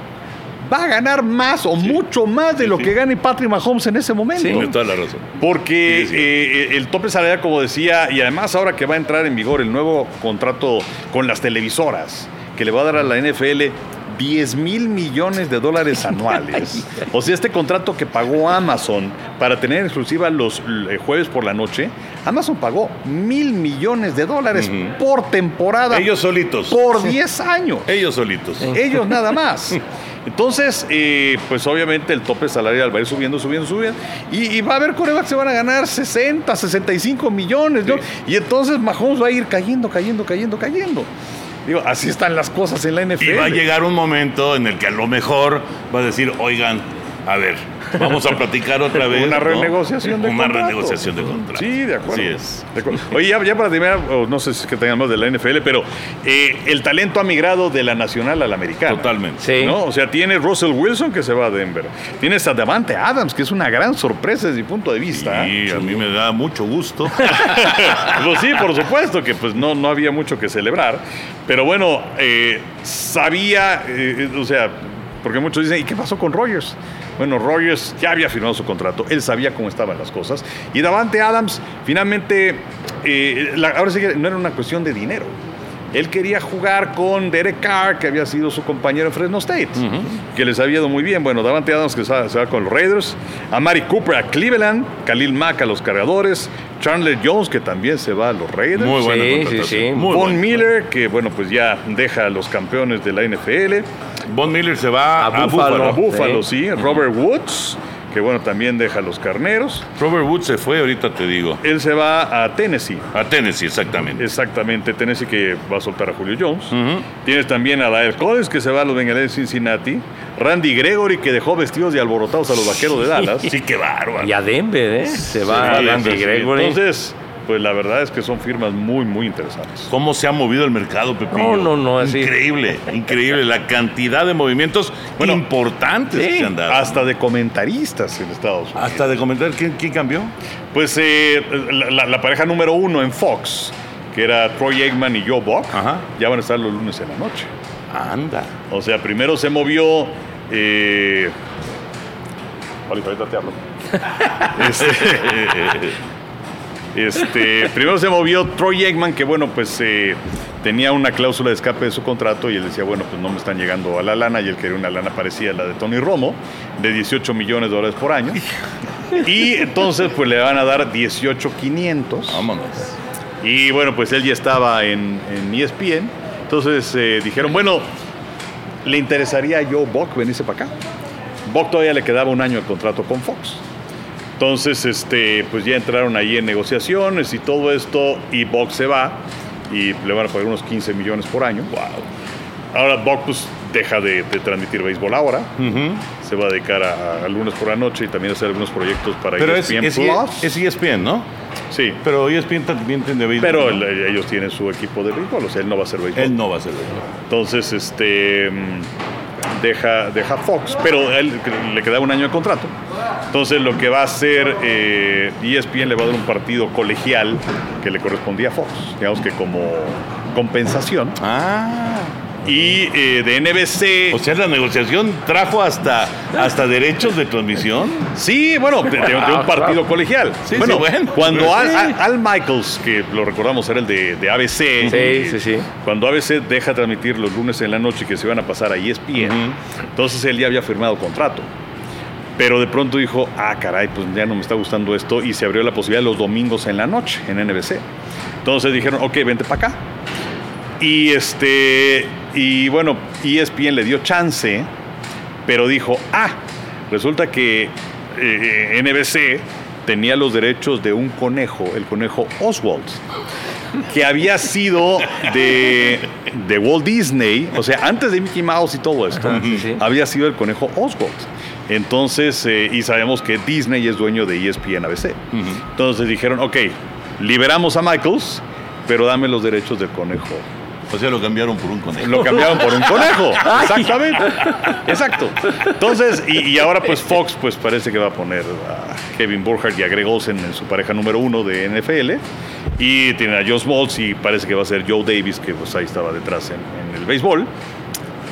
va a ganar más o mucho más de lo sí. que gane Patrick Mahomes en ese momento. Sí. Toda la razón. Porque eh, el tope salarial, como decía, y además ahora que va a entrar en vigor el nuevo contrato con las televisoras, que le va a dar a la NFL 10 mil millones de dólares anuales. o sea, este contrato que pagó Amazon para tener exclusiva los eh, jueves por la noche, Amazon pagó mil millones de dólares por temporada. Ellos solitos. Por 10 años. Ellos solitos. Ellos nada más. Entonces, eh, pues obviamente el tope salarial va a ir subiendo, subiendo, subiendo. Y, y va a haber corebacks que se van a ganar 60, 65 millones, ¿no? Sí. Y entonces Mahomes va a ir cayendo, cayendo, cayendo, cayendo. Así están las cosas en la NFL. Y va a llegar un momento en el que a lo mejor va a decir, oigan, a ver, vamos a platicar otra vez. Una ¿no? renegociación de Una contrato. renegociación de contrato. Sí, de acuerdo. Así es. De acuerdo. Oye, ya, ya para terminar, no sé si es que tengan más de la NFL, pero eh, el talento ha migrado de la nacional a la americana. Totalmente. Sí. ¿no? O sea, tiene Russell Wilson que se va a Denver. Tienes a Davante Adams, que es una gran sorpresa desde mi punto de vista. Y a mí me da mucho gusto. pues sí, por supuesto que pues no, no había mucho que celebrar. Pero bueno, eh, sabía, eh, o sea, porque muchos dicen, ¿y qué pasó con Rogers? Bueno, Rogers ya había firmado su contrato, él sabía cómo estaban las cosas. Y Davante Adams, finalmente, eh, la- ahora sí que no era una cuestión de dinero. Él quería jugar con Derek Carr, que había sido su compañero en Fresno State, que les había ido muy bien. Bueno, Davante Adams que se va, con los Raiders, a Mari Cooper a Cleveland, Khalil Mack a los Cargadores, Chandler Jones que también se va a los Raiders. Muy buena Sí, sí, contratación. sí. Muy Von. Miller, que bueno, pues ya deja a los campeones de la NFL. Von Miller se va A a. A Buffalo, sí. sí. Robert Woods, que bueno, también deja los carneros. Robert Woods se fue, ahorita te digo. Él se va a Tennessee. A Tennessee, exactamente. Exactamente, Tennessee que va a soltar a Julio Jones. Tienes también a Lyle Collins que se va a los Bengals de Cincinnati. Randy Gregory que dejó vestidos y alborotados a los vaqueros de Dallas. Sí, qué bárbaro. Y a Denver, ¿eh? Se va Sí, Randy Gregory. Entonces, pues la verdad es que son firmas muy, muy interesantes. ¿Cómo se ha movido el mercado, Pepillo? No, no, no, así. Increíble, increíble. La cantidad de movimientos Bueno, importantes que se han dado. Hasta de comentaristas en Estados Unidos. Hasta de comentar quién, quién cambió. Pues eh, la, la- la pareja número uno en Fox, que era Troy Aikman y Joe Buck, Ajá. ya van a estar los lunes en la noche. Anda. O sea, primero se movió. Eh, ahorita te hablo. Este, este, primero se movió Troy Aikman, que bueno, pues eh, tenía una cláusula de escape de su contrato y él decía, bueno, pues no me están llegando a la lana y él quería una lana parecida a la de Tony Romo, de 18 millones de dólares por año. Y entonces pues le van a dar 18,500. Vámonos. Y bueno, pues él ya estaba en, en E ESPN. Entonces eh, dijeron, bueno, ¿le interesaría a Joe Buck venirse para acá? Buck todavía le quedaba un año de contrato con Fox. Entonces, este, pues ya entraron ahí en negociaciones y todo esto, y Buck se va y le van a pagar unos 15 millones por año. Ahora Buck pues deja de, de transmitir béisbol ahora. Se va a dedicar a, a lunes por la noche y también a hacer algunos proyectos para E Pero es, ESPN es, Plus. es ESPN, ¿no? sí, Pero E ESPN también tiene béisbol. pero ¿no? el- ellos tienen su equipo de béisbol, o sea, él no va a hacer béisbol. Él no va a ser béisbol. Entonces, este mm, deja, deja Fox, pero él le queda un año de contrato. Entonces, lo que va a hacer eh, ESPN le va a dar un partido colegial que le correspondía a Fox, digamos que como compensación. Ah. Y eh, de NBC. O sea, la negociación trajo hasta, hasta derechos de transmisión. Sí, bueno, de, de- de un partido colegial. Sí, bueno, sí, bueno. cuando Al, Sí. Al- Al Michaels, que lo recordamos era el de, de ABC, Sí, sí, sí. cuando ABC deja transmitir los lunes en la noche que se van a pasar a ESPN, entonces él ya había firmado contrato. Pero de pronto dijo, ah, caray, pues ya no me está gustando esto, y se abrió la posibilidad los domingos en la noche en NBC. Entonces dijeron, ok, vente para acá. Y este, y bueno, ESPN le dio chance, pero dijo, ah, resulta que eh, NBC tenía los derechos de un conejo, el conejo Oswald, que había sido de, de Walt Disney, o sea, antes de Mickey Mouse y todo esto, Ajá, sí, sí. había sido el conejo Oswald. Entonces, eh, y sabemos que Disney es dueño de ESPN ABC. Entonces dijeron, ok, liberamos a Michaels, pero dame los derechos del conejo O sea, lo cambiaron por un conejo. lo cambiaron por un conejo. Exactamente. Exacto. Entonces, y, y ahora pues Fox pues parece que va a poner a Kevin Burkhardt y a Greg Olsen en su pareja número uno de NFL. Y tiene a Joe Smalls y parece que va a ser Joe Davis, que pues ahí estaba detrás en, en el béisbol.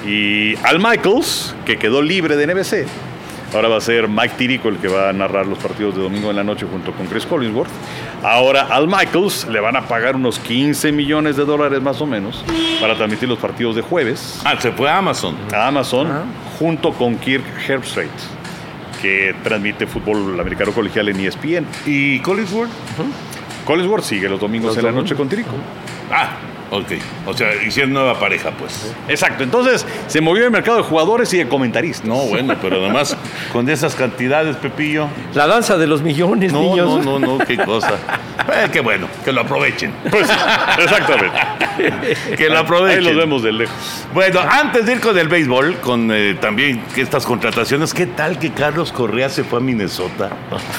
Y Al Michaels, que quedó libre de NBC. Ahora va a ser Mike Tirico el que va a narrar los partidos de domingo en la noche junto con Chris Collinsworth. Ahora al Michaels le van a pagar unos 15 millones de dólares más o menos para transmitir los partidos de jueves Ah, se fue a Amazon. a Amazon junto con Kirk Herbstreit, que transmite fútbol americano colegial en ESPN. ¿Y Collinsworth? Collinsworth sigue los domingos Los en la noche con Tirico. Ah, ok. O sea, hicieron nueva pareja, pues. Exacto, entonces se movió el mercado de jugadores y de comentaristas. No, bueno, pero además, con esas cantidades, Pepillo. La danza de los millones, No, niños. no, no, no, qué cosa. Eh, qué bueno, que lo aprovechen. Pues, exactamente. Que lo Ahí aprovechen. los vemos de lejos. Bueno, antes de ir con el béisbol, con eh, también estas contrataciones, ¿qué tal que Carlos Correa se fue a Minnesota?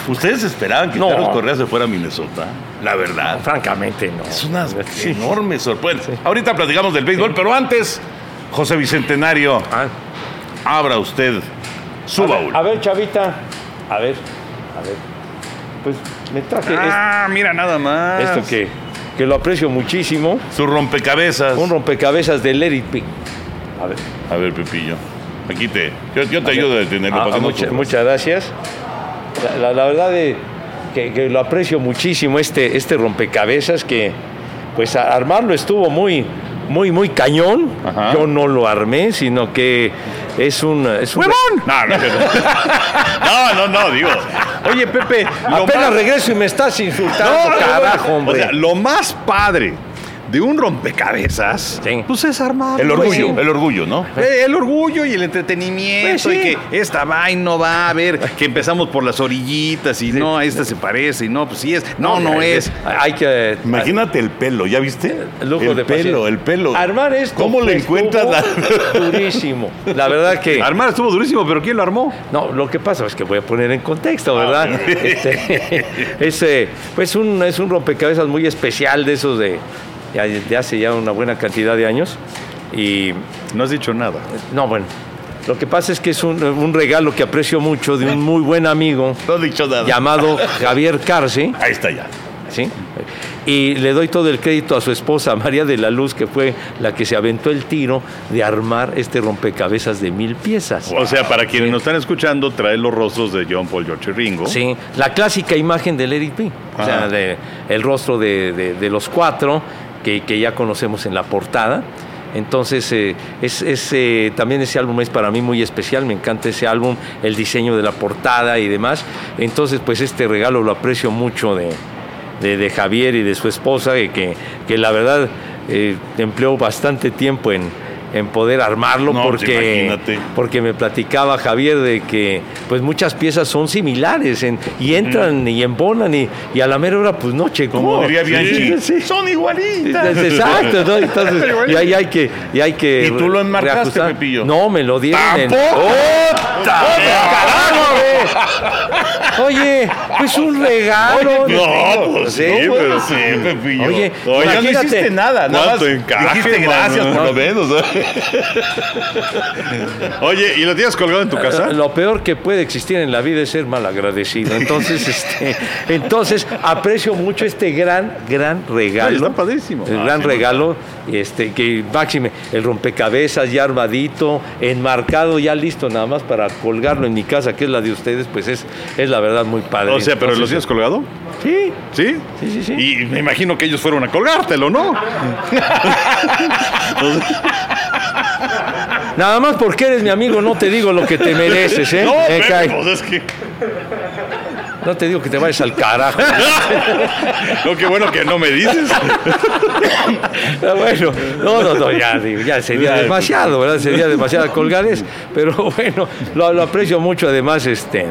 ¿Ustedes esperaban que No. Carlos Correa se fuera a Minnesota? La verdad. Francamente, no. Es una Sí. enorme sorpresa. Ahorita platicamos del béisbol, pero antes, José Bicentenario, Ah, abra usted su a ver, baúl. a ver, chavita. A ver, a ver. Pues me traje Ah, mira nada más. es- esto que, que lo aprecio muchísimo. Su rompecabezas. Un rompecabezas de It Be. A ver. A ver, Pepillo. Aquí te. Yo, yo te ayudo a detenerlo. Ah, mucha- muchas gracias. La, la- la verdad de que, que lo aprecio muchísimo este, este rompecabezas que pues a- armarlo estuvo muy muy muy cañón. Ajá. Yo no lo armé, sino que es un es un No, no, no, no, no, digo. Oye, Pepe, lo Apenas más- regreso y me estás insultando, No, carajo, hombre. O sea, lo más padre de un rompecabezas, Sí. pues es armado. El orgullo, el orgullo, ¿no? Eh, El orgullo y el entretenimiento Pues sí. y que esta vaina no va a ver, que empezamos por las orillitas y no, esta se parece y no, pues sí es, no, no es. Hay que. Imagínate el pelo, ¿ya viste? El lujo el de pelo, paciencia. el pelo. Armar esto. ¿Cómo le pues, encuentras estuvo la... Durísimo. La verdad que. Armar estuvo durísimo, pero ¿quién lo armó? No, lo que pasa es que voy a poner en contexto, Ah, ¿verdad? Este, es, eh, pues un, es un rompecabezas muy especial de esos de, de hace ya una buena cantidad de años. Y No has dicho nada. no, bueno, lo que pasa es que es un, un regalo que aprecio mucho de un muy buen amigo No he dicho nada. llamado Javier Carce. Ahí está ya. ¿sí? Y le doy todo el crédito a su esposa, María de la Luz, que fue la que se aventó el tiro de armar este rompecabezas de mil piezas. O sea, para quienes nos están escuchando, trae los rostros de John Paul, George Ringo. Sí, la clásica imagen del Eric B. O sea, de, el rostro de, de- de los cuatro que, ya conocemos en la portada. Entonces, eh, es, eh, también ese álbum es para mí muy especial, me encanta ese álbum, el diseño de la portada y demás. Entonces, pues este regalo lo aprecio mucho de, Javier y de su esposa, que la verdad eh, empleó bastante tiempo en, en poder armarlo No, pues, porque, porque me platicaba Javier de que pues muchas piezas son similares en- y entran y embonan y, y a la mera hora pues no checó. Como diría Bianchi, Sí, sí. son igualitas. Exacto, ¿no? Entonces, y ahí hay que, y hay que ¿Y tú lo enmarcaste. Pepillo? No, me lo dieron en. ¡Tampoco! ¡Carajo! Oye, pues un regalo. No, pues sí. Pepillo. Oye, no hiciste nada. Nada más ¿Cuánto encaje, dijiste gracias por lo menos. ¿eh? Oye, ¿y lo tienes colgado en tu casa? Lo peor que puede existir en la vida es ser malagradecido. Entonces, este, entonces aprecio mucho este gran, gran regalo. Ay, está padrísimo. El Ah, gran sí, regalo, este, que máxime, el rompecabezas ya armadito, enmarcado, ya listo nada más para colgarlo en mi casa, que es la de ustedes, pues es, es la verdad muy padre. O sea, ¿pero lo Entonces, tienes colgado? Sí, ¿Sí? Sí, sí, sí. Y me imagino que ellos fueron a colgártelo, ¿no? nada más porque eres mi amigo, no te digo lo que te mereces, ¿eh? No, pero, cae. pues es que... No te digo que te vayas al carajo. No, qué bueno que no me dices. Ah, Bueno, no, no, no, ya, ya sería demasiado, ¿verdad? Sería demasiada colgadez, pero bueno, lo, lo aprecio mucho. Además, este,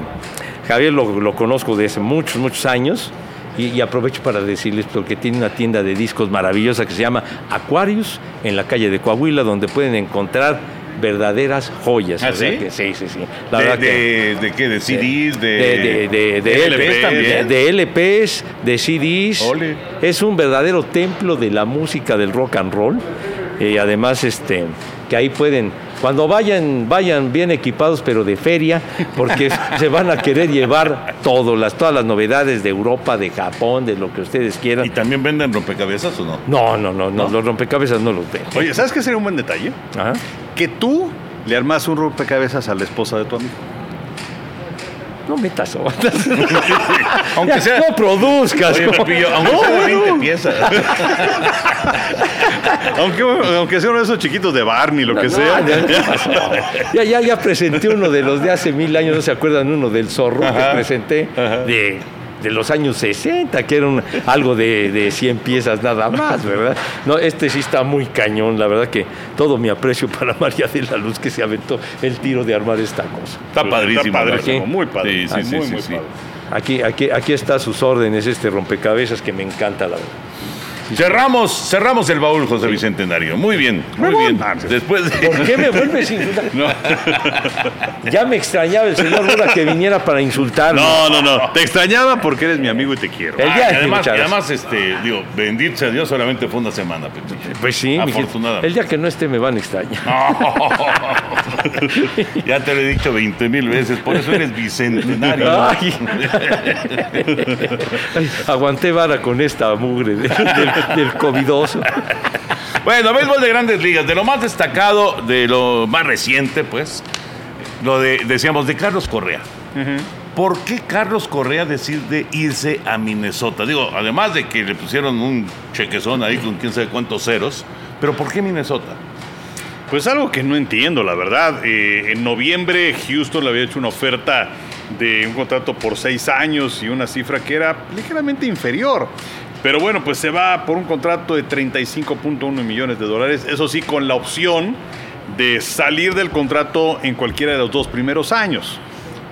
Javier lo, lo conozco desde muchos, muchos años y, y aprovecho para decirles porque tiene una tienda de discos maravillosa que se llama Aquarius en la calle de Coahuila, donde pueden encontrar verdaderas joyas. ¿Ah, sí? que sí, sí, sí. La ¿De, verdad que- de, qué? ¿De CDs? De, de, de, LPs LPs, también. de LPs, de CDs. Ole. Es un verdadero templo de la música del rock and roll. Y además, este, que ahí pueden, cuando vayan, vayan bien equipados, pero de feria, porque se van a querer llevar todo, las, todas las novedades de Europa, de Japón, de lo que ustedes ¿Y quieran. también venden rompecabezas o no? No, no, no, no, los rompecabezas no los ven. Oye, ¿sabes qué sería un buen detalle? Ajá. Que tú le armas un rompecabezas a la esposa de tu amigo. No metas ondas. Aunque sea- No produzcas. Oye, Pepillo, aunque No, sea de 20 no. piezas. Aunque, aunque sea uno de esos chiquitos de Barney, lo que sea. ya, ya, ya, presenté uno de los de hace mil años, ¿no se acuerdan? Uno del zorro Ajá, que presenté de, de los años 60, que era un- algo de, de 100 piezas nada más, ¿verdad? No, este sí está muy cañón, la verdad que todo mi aprecio para María de la Luz que se aventó el tiro de armar esta cosa. Está padrísimo. Está padrísimo, muy padre. Sí, sí, Ah, sí, muy, sí, muy sí. padre. Aquí, aquí, aquí está a sus órdenes este rompecabezas que me encanta, la verdad. Cerramos, cerramos el baúl, José Bicentenario. Muy bien, muy bien. Después de... ¿Por qué me vuelves a insultar? Ya me extrañaba el señor Luna que viniera para insultarme. No, no, no. Te extrañaba porque eres mi amigo y te quiero. El Ah, día- y además, muchas y gracias. además, este, digo, bendito sea Dios, solamente fue una semana, Pepillo. Pues sí. Afortunadamente. el día que no esté me van a extrañar. ya te lo he dicho 20 mil veces, por eso eres bicentenario. Ay. Ay, aguanté vara con esta mugre de- del, del covidoso. Bueno, béisbol de grandes ligas, de lo más destacado, de lo más reciente, pues, lo de, decíamos, de Carlos Correa. ¿Por qué Carlos Correa decide irse a Minnesota? Digo, además de que le pusieron un chequezón ahí con quién sabe cuántos ceros, pero ¿por qué Minnesota? Pues algo que no entiendo, la verdad. Eh, en noviembre Houston le había hecho una oferta de un contrato por seis años y una cifra que era ligeramente inferior. Pero bueno, pues se va por un contrato de 35.1 millones de dólares. Eso sí, con la opción de salir del contrato en cualquiera de los dos primeros años.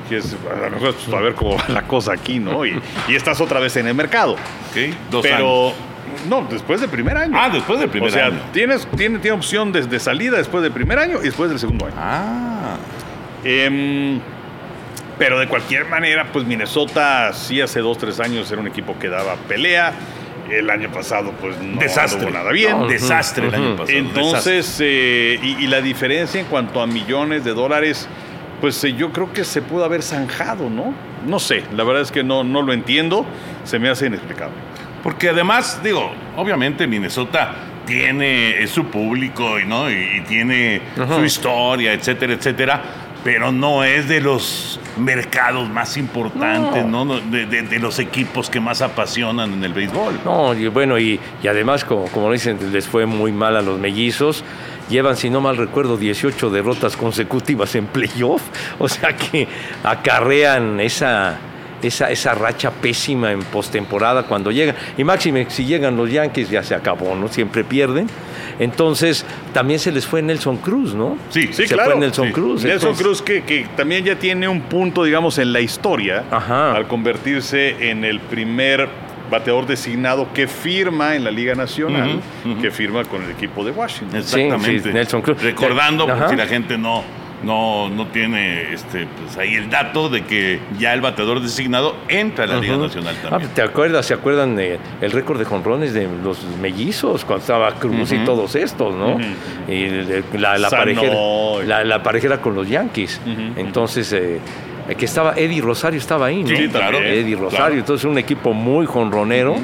Que es, a lo mejor pues, a ver cómo va la cosa aquí, ¿no? Y, y estás otra vez en el mercado. Dos Pero, años. No, después del primer año. Ah, después del primer o sea, año. Tienes, tiene, tiene opción de, de salida después del primer año y después del segundo año. Ah, Em, pero de cualquier manera, pues Minnesota sí hace dos, tres años era un equipo que daba pelea. El año pasado, pues no desastre. nada bien. No, Desastre el año pasado. Entonces, eh, y, y la diferencia en cuanto a millones de dólares, pues eh, yo creo que se pudo haber zanjado, ¿no? No sé, la verdad es que no, no lo entiendo, se me hace inexplicable. Porque además, digo, obviamente Minnesota tiene su público y, ¿no? y, y tiene su historia, etcétera, etcétera, pero no es de los mercados más importantes, ¿no? No, De, de- de los equipos que más apasionan en el béisbol. No, y bueno, y, y además, como, como dicen, les fue muy mal a los mellizos. Llevan, si no mal recuerdo, 18 derrotas consecutivas en playoff. O sea que acarrean esa, esa, esa racha pésima en postemporada cuando llegan. Y máxime, si llegan los Yankees ya se acabó, ¿no? Siempre pierden. Entonces, también se les fue Nelson Cruz, ¿no? Sí, Sí, Se claro. fue Nelson Sí. Cruz. Nelson entonces- Cruz que, que también ya tiene un punto, digamos, en la historia Ajá. al convertirse en el primer bateador designado que firma en la Liga Nacional, que firma con el equipo de Washington. Exactamente. sí, Nelson Cruz. Recordando, por si la gente no, no, no tiene este, pues ahí el dato de que ya el bateador designado entra a la Liga Ujú. Nacional Ah, también. ¿Te acuerdas? ¿Se acuerdan de el récord de jonrones de los mellizos cuando estaba Cruz y todos estos, ¿no? Y la, la, parejera, la, la parejera con los Yankees. Entonces, eh, que estaba Eddie Rosario estaba ahí, ¿no? Sí, claro. Eddie Rosario. Claro. Entonces, un equipo muy jonronero.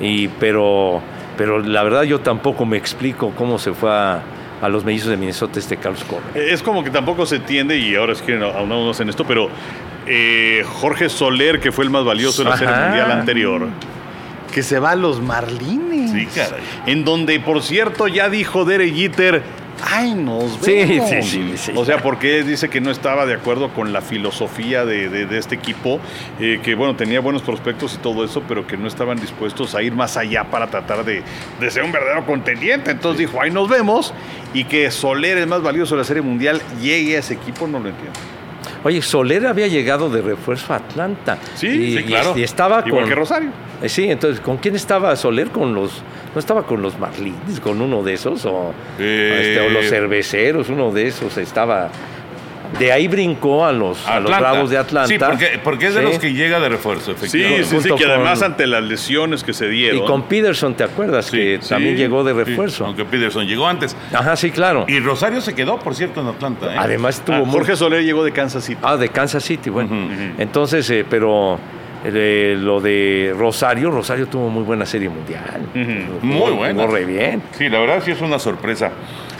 y, pero, pero la verdad, yo tampoco me explico cómo se fue a, a los mellizos de Minnesota este Carlos Correa. Es como que tampoco se entiende, y ahora es que aunamos en esto, pero eh, Jorge Soler, que fue el más valioso de la Serie Ajá. Mundial anterior, que se va a los Marlines. Sí, caray. En donde, por cierto, ya dijo Derek Jeter, ¡ay, nos vemos! sí, sí, sí. O sea, porque dice que no estaba de acuerdo con la filosofía de, de- de este equipo, eh, que bueno, tenía buenos prospectos y todo eso, pero que no estaban dispuestos a ir más allá para tratar de, de ser un verdadero contendiente. Entonces dijo, ¡ay, nos vemos! Y que Soler, el más valioso de la Serie Mundial, llegue a ese equipo, no lo entiendo. Oye, Soler había llegado de refuerzo a Atlanta. Sí, y, sí, claro. Y, estaba Igual con. que Rosario. Eh, Sí, entonces, ¿con quién estaba Soler? ¿Con los.? ¿No estaba con los Marlins? ¿Con uno de esos? ¿O, Eh, este, o los cerveceros? Uno de esos estaba. De ahí brincó a los, a los. Bravos de Atlanta. Sí, porque, porque es de Sí. los que llega de refuerzo, Sí, efectivamente. sí, sí, junto que con- además ante las lesiones que se dieron. Y con Peterson, ¿te acuerdas? Sí, que sí, también llegó de sí, refuerzo. aunque Peterson llegó antes. Ajá, sí, claro. Y Rosario se quedó, por cierto, en Atlanta. ¿eh? Además tuvo Ah, Jorge Soler llegó de Kansas City. Ah, de Kansas City, bueno. Entonces, eh, pero eh, lo de Rosario, Rosario tuvo muy buena serie mundial. Muy buena. jugó re bien. Sí, la verdad sí es una sorpresa.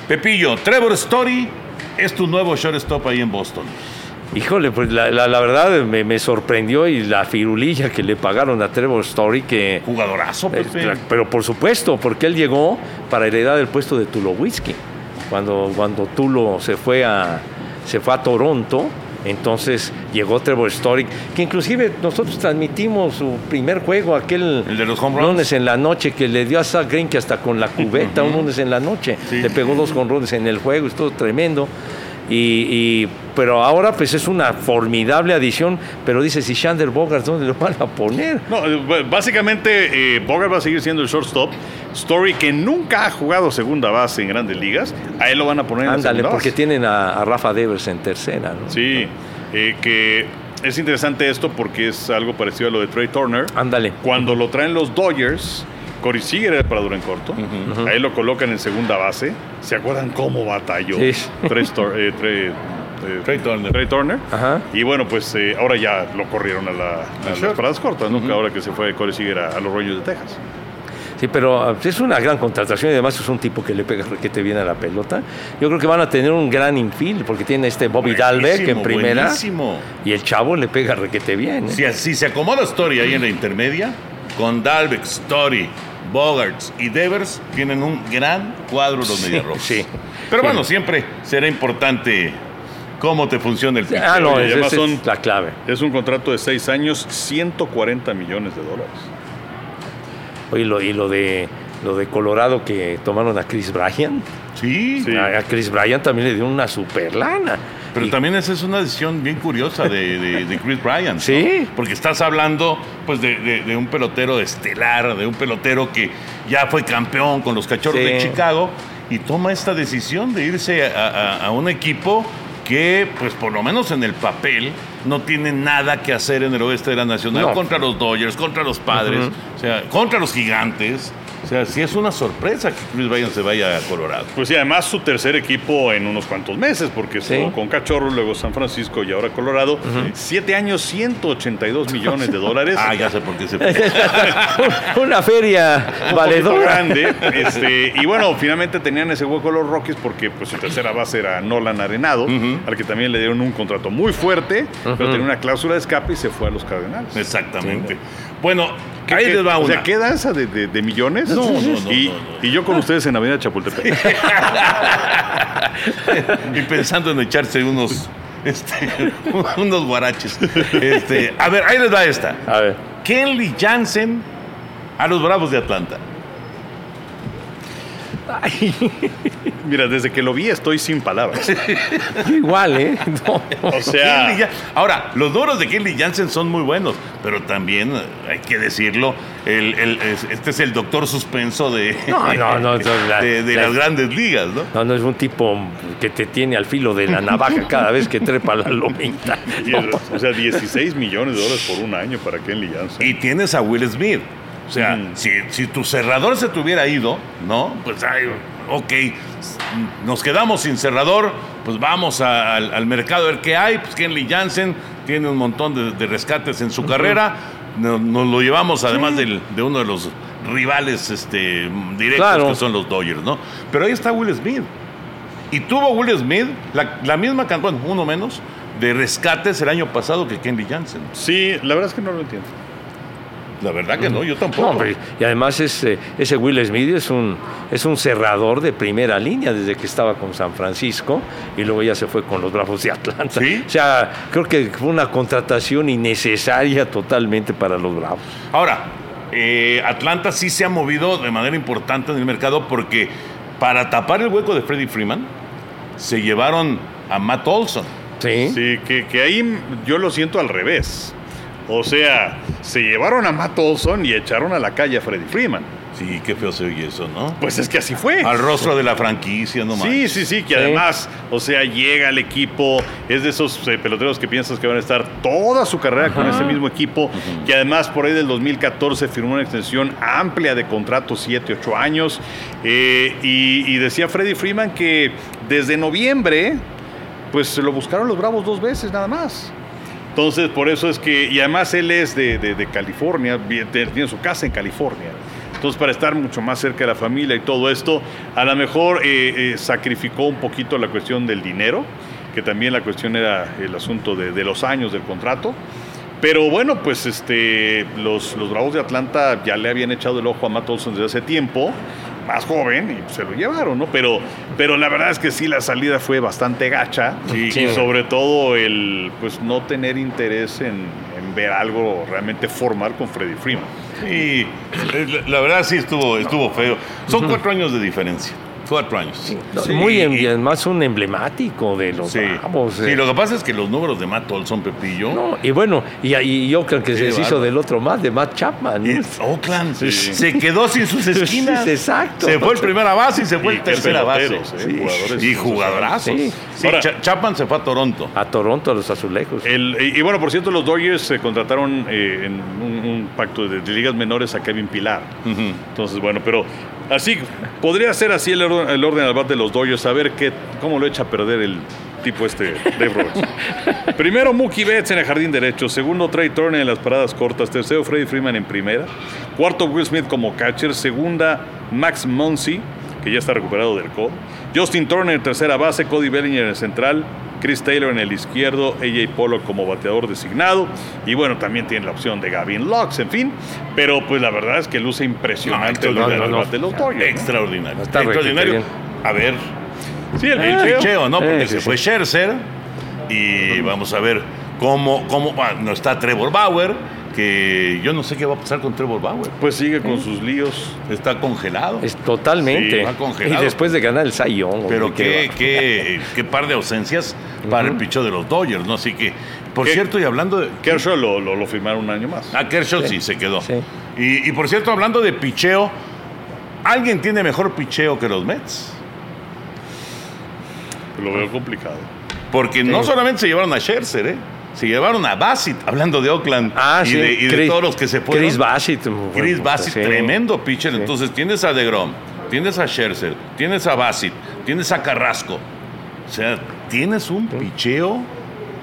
Pepillo, Trevor Story es tu nuevo shortstop ahí en Boston. Híjole, pues la, la- la verdad me, me sorprendió y la firulilla que le pagaron a Trevor Story que... Jugadorazo, eh, Pepe. pero por supuesto, porque él llegó para heredar el puesto de Tulowitzki. Cuando, cuando Tulo se fue a, se fue a Toronto, entonces llegó Trevor Story, que inclusive nosotros transmitimos su primer juego, aquel El de los home runs. lunes en la noche que le dio a Zach Green que hasta con la cubeta un lunes en la noche Sí. le pegó dos jonrones en el juego, estuvo tremendo. Y, y- pero ahora pues es una formidable adición, pero dice si Shander Bogart dónde lo van a poner. No, eh, básicamente eh, Bogart va a seguir siendo el shortstop. Story, que nunca ha jugado segunda base en grandes ligas, a él lo van a poner en Ándale, segunda porque base. tienen a, a Rafa Devers en tercera, ¿no? Sí, eh, que es interesante esto porque es algo parecido a lo de Trey Turner. Ándale. Cuando lo traen los Dodgers, Corey Seager era paradura en corto. Ahí lo colocan en segunda base. ¿Se acuerdan cómo batalló Sí. Trey, Stor- eh, Trey- eh, Trey Turner. Trey Turner? Ajá. Y bueno, pues eh, ahora ya lo corrieron a, la- a las short. paradas cortas, ¿no? Ahora que se fue Corey Seager a, a los Rangers de Texas. Sí, pero ah, es una gran contratación y además es un tipo que le pega requete bien a la pelota. Yo creo que van a tener un gran infield porque tiene este Bobby Dalbeck en primera buenísimo. y el chavo le pega requete bien. ¿eh? Si así se acomoda Story ahí en la intermedia, con Dalbeck, Story, Bogarts y Devers, tienen un gran cuadro los Medias Rojas. sí. Pero Sí. bueno, siempre será importante cómo te funciona el picheo. Ah, no, son- es la clave. Es un contrato de seis años, 140 millones de dólares. Oye, lo, y lo de, lo de Colorado que tomaron a Chris Bryant. Sí, Sí. A, Chris Bryant también le dio una super lana. Pero Y- también esa es una decisión bien curiosa de, de- de Chris Bryant. ¿no? Sí. Porque estás hablando pues de, un pelotero estelar, de un pelotero que ya fue campeón con los cachorros Sí. de Chicago y toma esta decisión de irse a, a- a un equipo que, pues por lo menos en el papel, no tiene nada que hacer en el oeste de la Nacional No. contra los Dodgers, contra los Padres, o sea, contra los Gigantes. O sea, sí es una sorpresa que Chris Bryant se vaya a Colorado. Pues sí, además su tercer equipo en unos cuantos meses, porque estuvo con Cachorros, luego San Francisco y ahora Colorado. Siete años, 182 millones de dólares. Ah, ya sé por qué se fue. una feria valedora. grande. Este, y bueno, finalmente tenían ese hueco los Rockies porque pues su tercera base era Nolan Arenado, al que también le dieron un contrato muy fuerte, pero tenía una cláusula de escape y se fue a los Cardenales. Exactamente. Bueno, ¿Qué- ahí les va o una. sea, ¿qué danza de, de- de millones? No, no, no, y, no, no. y yo con ustedes en Avenida Chapultepec. y pensando en echarse unos, este, unos guaraches. Este, a ver, ahí les va esta. A ver. Kenley Jansen a los Bravos de Atlanta. Mira, desde que lo vi estoy sin palabras. Yo igual, ¿eh? No. O sea, Ahora, los números de Kenley Jansen son muy buenos, pero también hay que decirlo, el- el- es- este es el doctor suspenso de, No, no, no, no, la- de, de la- las grandes ligas, ¿no? No, no es un tipo que te tiene al filo de la navaja cada vez que trepa la lomita. o sea, 16 millones de dólares por un año para Kenley Jansen. Y tienes a Will Smith. O sea, Mm. si, si tu cerrador se te hubiera ido, ¿no? Pues, ay, ok, nos quedamos sin cerrador, pues vamos a- al, al mercado a ver qué hay. Pues Kenley Jansen tiene un montón de, de rescates en su carrera. Nos, nos lo llevamos además del- de uno de los rivales este, directos Claro. que son los Dodgers, ¿no? Pero ahí está Will Smith. Y tuvo Will Smith la, la misma cantidad, bueno, uno menos, de rescates el año pasado que Kenley Jansen. Sí, la verdad es que no lo entiendo. La verdad que no, yo No, tampoco. hombre, y además ese, ese Will Smith es un, es un cerrador de primera línea desde que estaba con San Francisco y luego ya se fue con los Bravos de Atlanta. ¿Sí? O sea, creo que fue una contratación innecesaria totalmente para los Bravos. Ahora, eh, Atlanta sí se ha movido de manera importante en el mercado porque para tapar el hueco de Freddie Freeman se llevaron a Matt Olson. Sí. Sí, que, que ahí yo lo siento al revés. O sea, se llevaron a Matt Olson y echaron a la calle a Freddie Freeman. Sí, qué feo se oye eso, ¿no? Pues es que así fue. Al rostro de la franquicia, no Sí, sí, sí, que Sí. además, o sea, llega al equipo, es de esos eh, peloteros que piensas que van a estar toda su carrera con ese mismo equipo, que además por ahí del 2014 firmó una extensión amplia de contrato, 7, 8 años, eh, y, y decía Freddie Freeman que desde noviembre, pues se lo buscaron los Bravos dos veces nada más. Entonces, por eso es que, y además él es de, de- California, tiene su casa en California. Entonces, para estar mucho más cerca de la familia y todo esto, a lo mejor eh, eh, sacrificó un poquito la cuestión del dinero, que también la cuestión era el asunto de, de los años del contrato. Pero bueno, pues este, los, los Bravos de Atlanta ya le habían echado el ojo a Matt Olson desde hace tiempo, más joven, y se lo llevaron, ¿no? Pero, pero la verdad es que sí, la salida fue bastante gacha. Sí. Y sobre todo el pues no tener interés en, en ver algo realmente formal con Freddie Freeman. Sí, la la verdad sí estuvo, estuvo feo. Son cuatro años de diferencia. Cuatro años. Sí, Muy y- además un emblemático de los Sí. Bravos. Sí, eh. lo que pasa es que los números de Matt Olson, Pepillo, No, y bueno, y, y yo creo que se deshizo del otro más, de Matt Chapman. ¿no? Es Oakland Sí. se quedó sin sus esquinas. Sí, exacto. Se fue el primera base y se fue Y el tercera base. ¿eh? Sí. Jugadores y jugadorazos. Sí. Sí, Ahora- Cha- Chapman se fue a Toronto. A Toronto, a los azulejos. El- y, y bueno, por cierto, los Dodgers se contrataron eh, en un, un pacto de, de ligas menores a Kevin Pilar. Entonces, bueno, pero así, podría ser así el, orden- el orden al bat de los Dodgers, a ver qué, cómo lo echa a perder el tipo este, Dave Roberts. Primero, Mookie Betts en el jardín derecho. Segundo, Trey Turner en las paradas cortas. Tercero, Freddie Freeman en primera. Cuarto, Will Smith como catcher. Segunda, Max Muncy, que ya está recuperado del codo. Justin Turner en tercera base. Cody Bellinger en el central. Chris Taylor en el izquierdo, AJ Pollock como bateador designado y bueno, también tiene la opción de Gavin Lux, en fin, pero pues la verdad es que luce impresionante No, el no, orden no, al no. bat de los Dodgers. ¿no? Extraordinario. Está Extraordinario. A ver, Sí, el picheo. picheo, ¿no? Porque Eh, sí, se sí. fue Scherzer y vamos a ver cómo, cómo ah, no está Trevor Bauer que yo no sé qué va a pasar con Trevor Bauer. Pues sigue con sus líos. Está congelado. Es totalmente. Sí, está congelado. y después de ganar el Young, Pero qué, qué, qué par de ausencias para el picho de los Dodgers, ¿no? Así que, por ¿Qué? cierto, y hablando de. Kershaw lo, lo, lo firmaron un año más. A Kershaw sí, se quedó. Sí. Y, y por cierto, hablando de picheo, ¿alguien tiene mejor picheo que los Mets? Lo veo complicado. Porque no solamente se llevaron a Scherzer, ¿eh? Se llevaron a Bassett, hablando de Oakland. Ah, y sí. de, y de todos los que se fueron. Chris Bassett. Chris Bassett, sí. tremendo pitcher. Sí. Entonces tienes a DeGrom, tienes a Scherzer, tienes a Bassett, tienes a Carrasco. O sea, tienes un picheo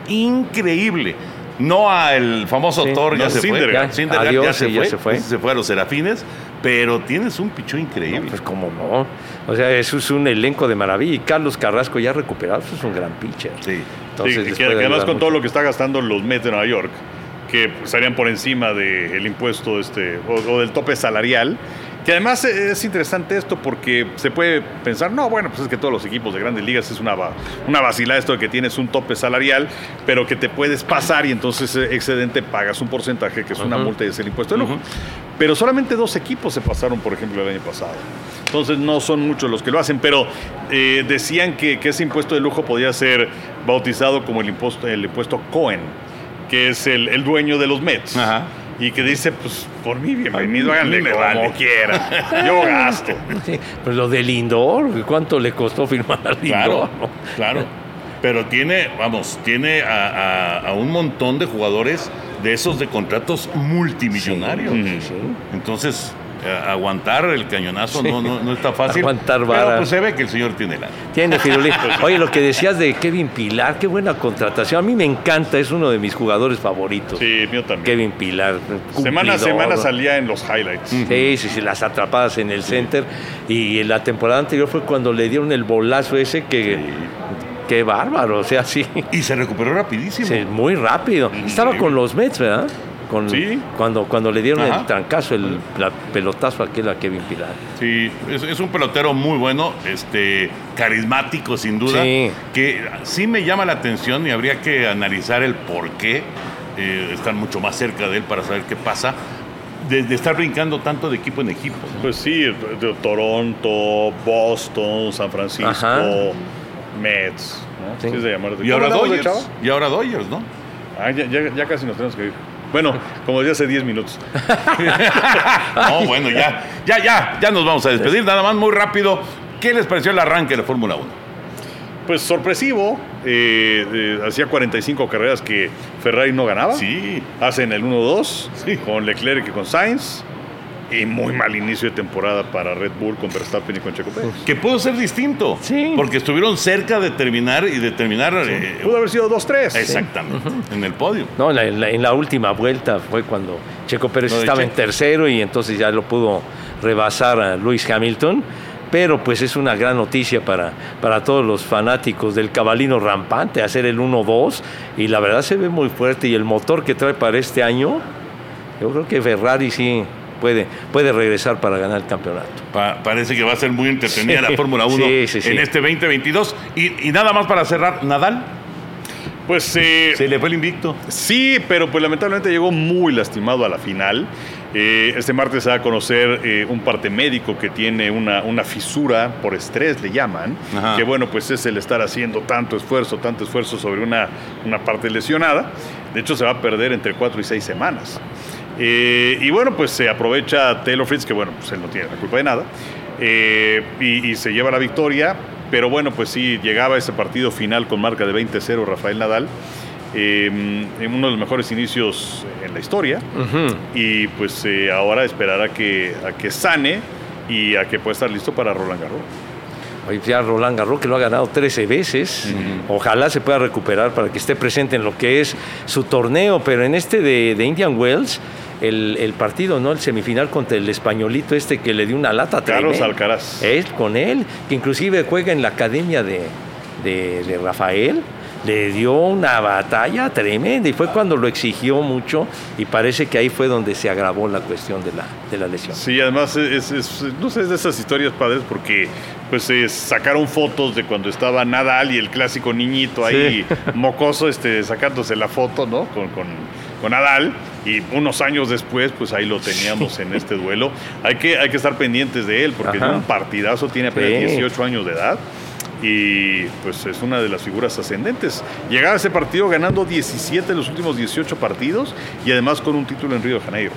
increíble. No a el famoso Sí. Thor, ya se fue. Syndergaard Adiós, ya se sí, ya fue. se fue. Se fue a los Serafines. Pero tienes un picheo increíble. Pues cómo no. O sea, eso es un elenco de maravilla. Y Carlos Carrasco ya recuperado, eso es un gran pitcher. Sí. Entonces, Sí, que, además con todo lo que está gastando los Mets de Nueva York, que estarían por encima del impuesto este o, o del tope salarial. Que además eh, es interesante esto porque se puede pensar, no, bueno, pues es que todos los equipos de grandes ligas es una, una vacilada esto de que tienes un tope salarial, pero que te puedes pasar y entonces ese excedente pagas un porcentaje que es una multa y es el impuesto de lujo. Pero solamente dos equipos se pasaron, por ejemplo, el año pasado. Entonces no son muchos los que lo hacen, pero eh, decían que, que ese impuesto de lujo podía ser bautizado como el impuesto, el impuesto Cohen, que es el, el dueño de los Mets. Ajá. Y que dice, pues por mí, bienvenido, háganle me como vale. quieran. Yo gasto. Sí, pues lo de Lindor, ¿cuánto le costó firmar a Lindor? Claro, no? claro. Pero tiene, vamos, tiene a, a- a un montón de jugadores de esos de contratos multimillonarios. Sí, sí. Entonces, aguantar el cañonazo no, no, no está fácil. Aguantar Pero vara. pues se ve que el señor tiene la. Tiene Firulín. Oye, lo que decías de Kevin Pilar, qué buena contratación. A mí me encanta, es uno de mis jugadores favoritos. Sí, mío también. Kevin Pilar. Semana a cumplidor. semana salía en los highlights. Sí, sí, sí, las atrapadas en el center. Y en la temporada anterior fue cuando le dieron el bolazo ese que. Qué bárbaro, o sea, sí. Y se recuperó rapidísimo. sí, muy rápido. Estaba con los Mets, ¿verdad? Con, Sí. Cuando, cuando le dieron Ajá. el trancazo, el la pelotazo aquel a Kevin Pilar. Sí, es, es un pelotero muy bueno, este, carismático sin duda, Sí. que sí me llama la atención y habría que analizar el por qué eh, estar mucho más cerca de él para saber qué pasa, de, de estar brincando tanto de equipo en equipo. ¿no? Pues sí, de Toronto, Boston, San Francisco, Ajá. Mets. ¿no? Sí. Sí, se llama. Y ahora ¿Cómo andamos de Dodgers, y ahora Dodgers, ¿no? Ah, ya, ya- ya casi nos tenemos que ir. Bueno, como decía hace 10 minutos. No, bueno, ya, ya, ya, ya nos vamos a despedir, nada más muy rápido. ¿Qué les pareció el arranque de la Fórmula 1? Pues sorpresivo, eh, eh, hacía 45 carreras que Ferrari no ganaba. Sí, Hacen el 1-2 Sí. con Leclerc y con Sainz. Y muy mal inicio de temporada para Red Bull con Verstappen y con Checo Pérez. que pudo ser distinto, Sí. porque estuvieron cerca de terminar y de terminar eh, Pudo haber sido 2-3. exactamente en el podio. No, en la, en la- en la última vuelta fue cuando Checo Pérez estaba en tercero y entonces ya lo pudo rebasar a Lewis Hamilton. Pero pues es una gran noticia para, para todos los fanáticos del cabalino rampante hacer el 1-2 y la verdad se ve muy fuerte y el motor que trae para este año, yo creo que Ferrari sí puede, puede regresar para ganar el campeonato. Pa- parece que va a ser muy entretenida Sí. la Fórmula 1 Sí, sí, sí. en este 2022. Y, y nada más para cerrar, Nadal Pues eh, se le fue el invicto. Sí, pero pues lamentablemente llegó muy lastimado a la final. Eh, este martes se va a conocer eh, un parte médico que tiene una, una fisura por estrés, le llaman. Ajá. Que bueno, pues es el estar haciendo tanto esfuerzo, tanto esfuerzo sobre una, una parte lesionada. De hecho, se va a perder entre cuatro y seis semanas. Eh, y bueno, pues se aprovecha Taylor Fritz, que bueno, pues él no tiene la culpa de nada. eh, y, y se lleva la victoria. Pero bueno, pues sí, llegaba ese partido final con marca de 20-0 Rafael Nadal. eh, en uno de los mejores inicios en la historia. Y pues ahora esperar a que, a que sane y a que pueda estar listo para Roland Garros. Hoy ya Roland Garros, que lo ha ganado 13 veces. Ojalá se pueda recuperar para que esté presente en lo que es su torneo. Pero en este de, de Indian Wells, el, el partido, ¿no? El semifinal contra el españolito este que le dio una lata Carlos tremenda. Alcaraz. Él, con él, que inclusive juega en la academia de, de- de Rafael. Le dio una batalla tremenda y fue cuando lo exigió mucho y parece que ahí fue donde se agravó la cuestión de la, de la lesión. Sí, además es, es- no sé, es de esas historias padres porque pues eh, sacaron fotos de cuando estaba Nadal y el clásico niñito ahí mocoso este, sacándose la foto, ¿no? Con, con, con Nadal y unos años después, pues ahí lo teníamos en este duelo. Hay que, hay que estar pendientes de él porque Ajá. es un partidazo, tiene apenas Sí. 18 años de edad y pues es una de las figuras ascendentes. Llegaba a ese partido ganando 17 de los últimos 18 partidos y además con un título en Río de Janeiro.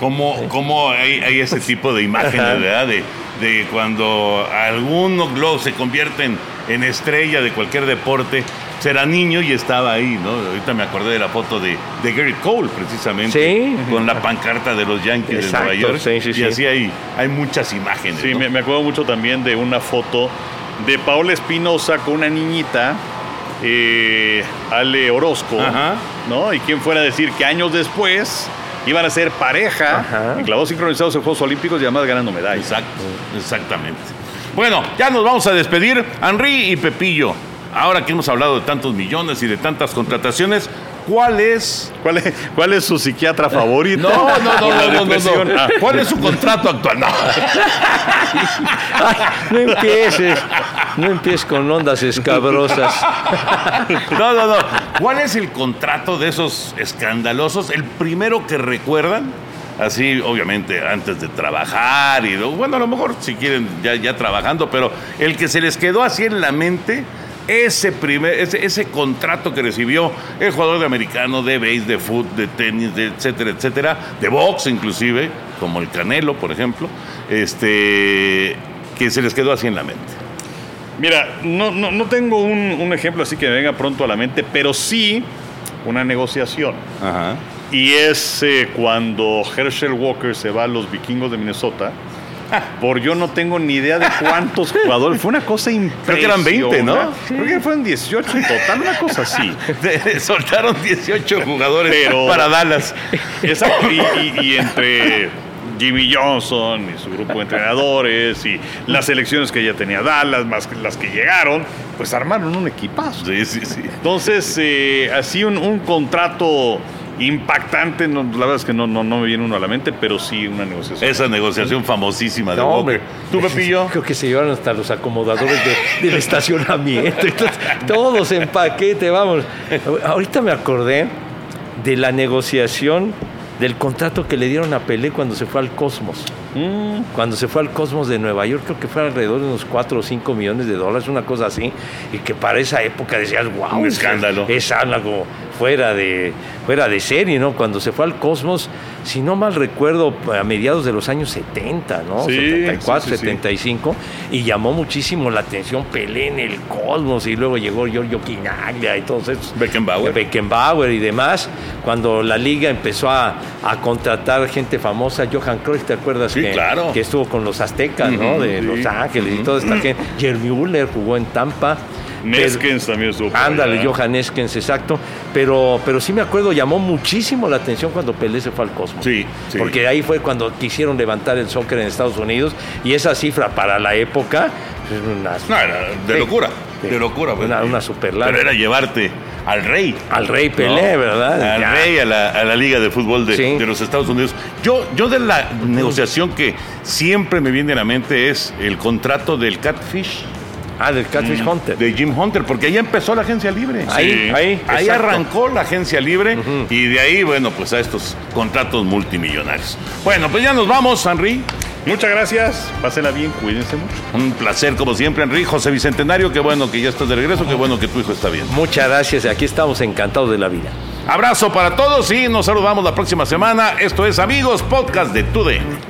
¿Cómo, cómo hay, hay ese tipo de imágenes. ¿verdad? De, de cuando algunos luego se convierten en estrella de cualquier deporte. Será niño y estaba ahí, ¿no? Ahorita me acordé de la foto de, de Gary Cole, precisamente. Sí. Con la pancarta de los Yankees Exacto, de Nueva York. sí, sí, y sí. así hay, hay muchas imágenes. Sí, ¿no? me, me acuerdo mucho también de una foto de Paola Espinosa con una niñita, eh, Ale Orozco, Ajá. ¿no? Y quién fuera a decir que años después iban a ser pareja Ajá. en clavos sincronizados en Juegos Olímpicos y además ganando medallas. Exacto, exactamente. Bueno, ya nos vamos a despedir. Henry y Pepillo, ahora que hemos hablado de tantos millones y de tantas contrataciones, ¿cuál es ¿Cuál es, cuál es su psiquiatra favorito? No, no, no, no, no, no, no. Ah. ¿Cuál es su contrato actual? No. Ay, no empieces, no empieces con ondas escabrosas. No, no, no. ¿Cuál es el contrato de esos escandalosos? El primero que recuerdan, así obviamente antes de trabajar y bueno, a lo mejor si quieren ya, ya trabajando, pero el que se les quedó así en la mente, ese primer, ese, ese contrato que recibió el jugador de americano, de base, de fútbol, de tenis, de etcétera, etcétera, de box inclusive, como el Canelo, por ejemplo, este que se les quedó así en la mente. Mira, no, no, no tengo un, un ejemplo así que me venga pronto a la mente, pero sí una negociación. Ajá. Y es eh, cuando Herschel Walker se va a los vikingos de Minnesota. Por yo no tengo ni idea de cuántos jugadores. Fue una cosa impresionante. Creo que eran 20, ¿no? Creo que fueron 18 en total, una cosa así. Soltaron 18 jugadores Pero- para Dallas. Exacto. Y, y- y entre Jimmy Johnson y su grupo de entrenadores y las selecciones que ya tenía Dallas, más que las que llegaron, pues armaron un equipazo. Sí, sí, sí. Entonces, eh, así un, un contrato impactante, no, la verdad es que no, no, no me viene uno a la mente, pero sí una negociación. Esa negociación famosísima de No, Walker. hombre. ¿Tú, Pepillo? Creo que se llevaron hasta los acomodadores de- del estacionamiento. Entonces, todos en paquete, vamos. Ahorita me acordé de la negociación del contrato que le dieron a Pelé cuando se fue al Cosmos. Mm, Cuando se fue al Cosmos de Nueva York, creo que fue alrededor de unos 4 o 5 millones de dólares, una cosa así. Y que para esa época decías, wow. Un escándalo. Es algo fuera de, fuera de serie, ¿no? Cuando se fue al Cosmos, si no mal recuerdo, a mediados de los años 70, ¿no? Sí, 74, sí, sí, sí. 75. Y llamó muchísimo la atención Pelé en el Cosmos. Y luego llegó Giorgio Quinaglia y todos esos. Beckenbauer. Beckenbauer y demás. Cuando la liga empezó a, a contratar gente famosa, Johan Cruyff, ¿te acuerdas? Sí, que, claro. que estuvo con los aztecas, ¿no? De sí. Los Ángeles y toda esta gente. Jeremy Müller jugó en Tampa. Neskens también estuvo Ándale. Johan Neskens, exacto. Pero, pero sí me acuerdo, llamó muchísimo la atención cuando Pelé se fue al Cosmos. Sí, sí. Porque ahí fue cuando quisieron levantar el soccer en Estados Unidos. Y esa cifra para la época es una, No, era de locura. De locura. pues. Una- una superlana. Pero era llevarte al rey. al rey Pelé, ¿no? ¿verdad? Al Ya. rey, a la, a la Liga de Fútbol de, Sí. de los Estados Unidos. Yo, yo de la negociación que siempre me viene a la mente es el contrato del Catfish Ah, del Catfish Hunter. de Jim Hunter, porque ahí empezó la agencia libre. Ahí, Sí. ahí, Ahí exacto. arrancó la agencia libre y de ahí, bueno, pues a estos contratos multimillonarios. Bueno, pues ya nos vamos, Henry. Muchas gracias, pásenla bien, cuídense mucho. Un placer, como siempre, Henry. José Bicentenario, qué bueno que ya estás de regreso, qué bueno que tu hijo está bien. Muchas gracias. Aquí estamos encantados de la vida. Abrazo para todos y nos saludamos la próxima semana. Esto es Amigos Podcast de TUDN.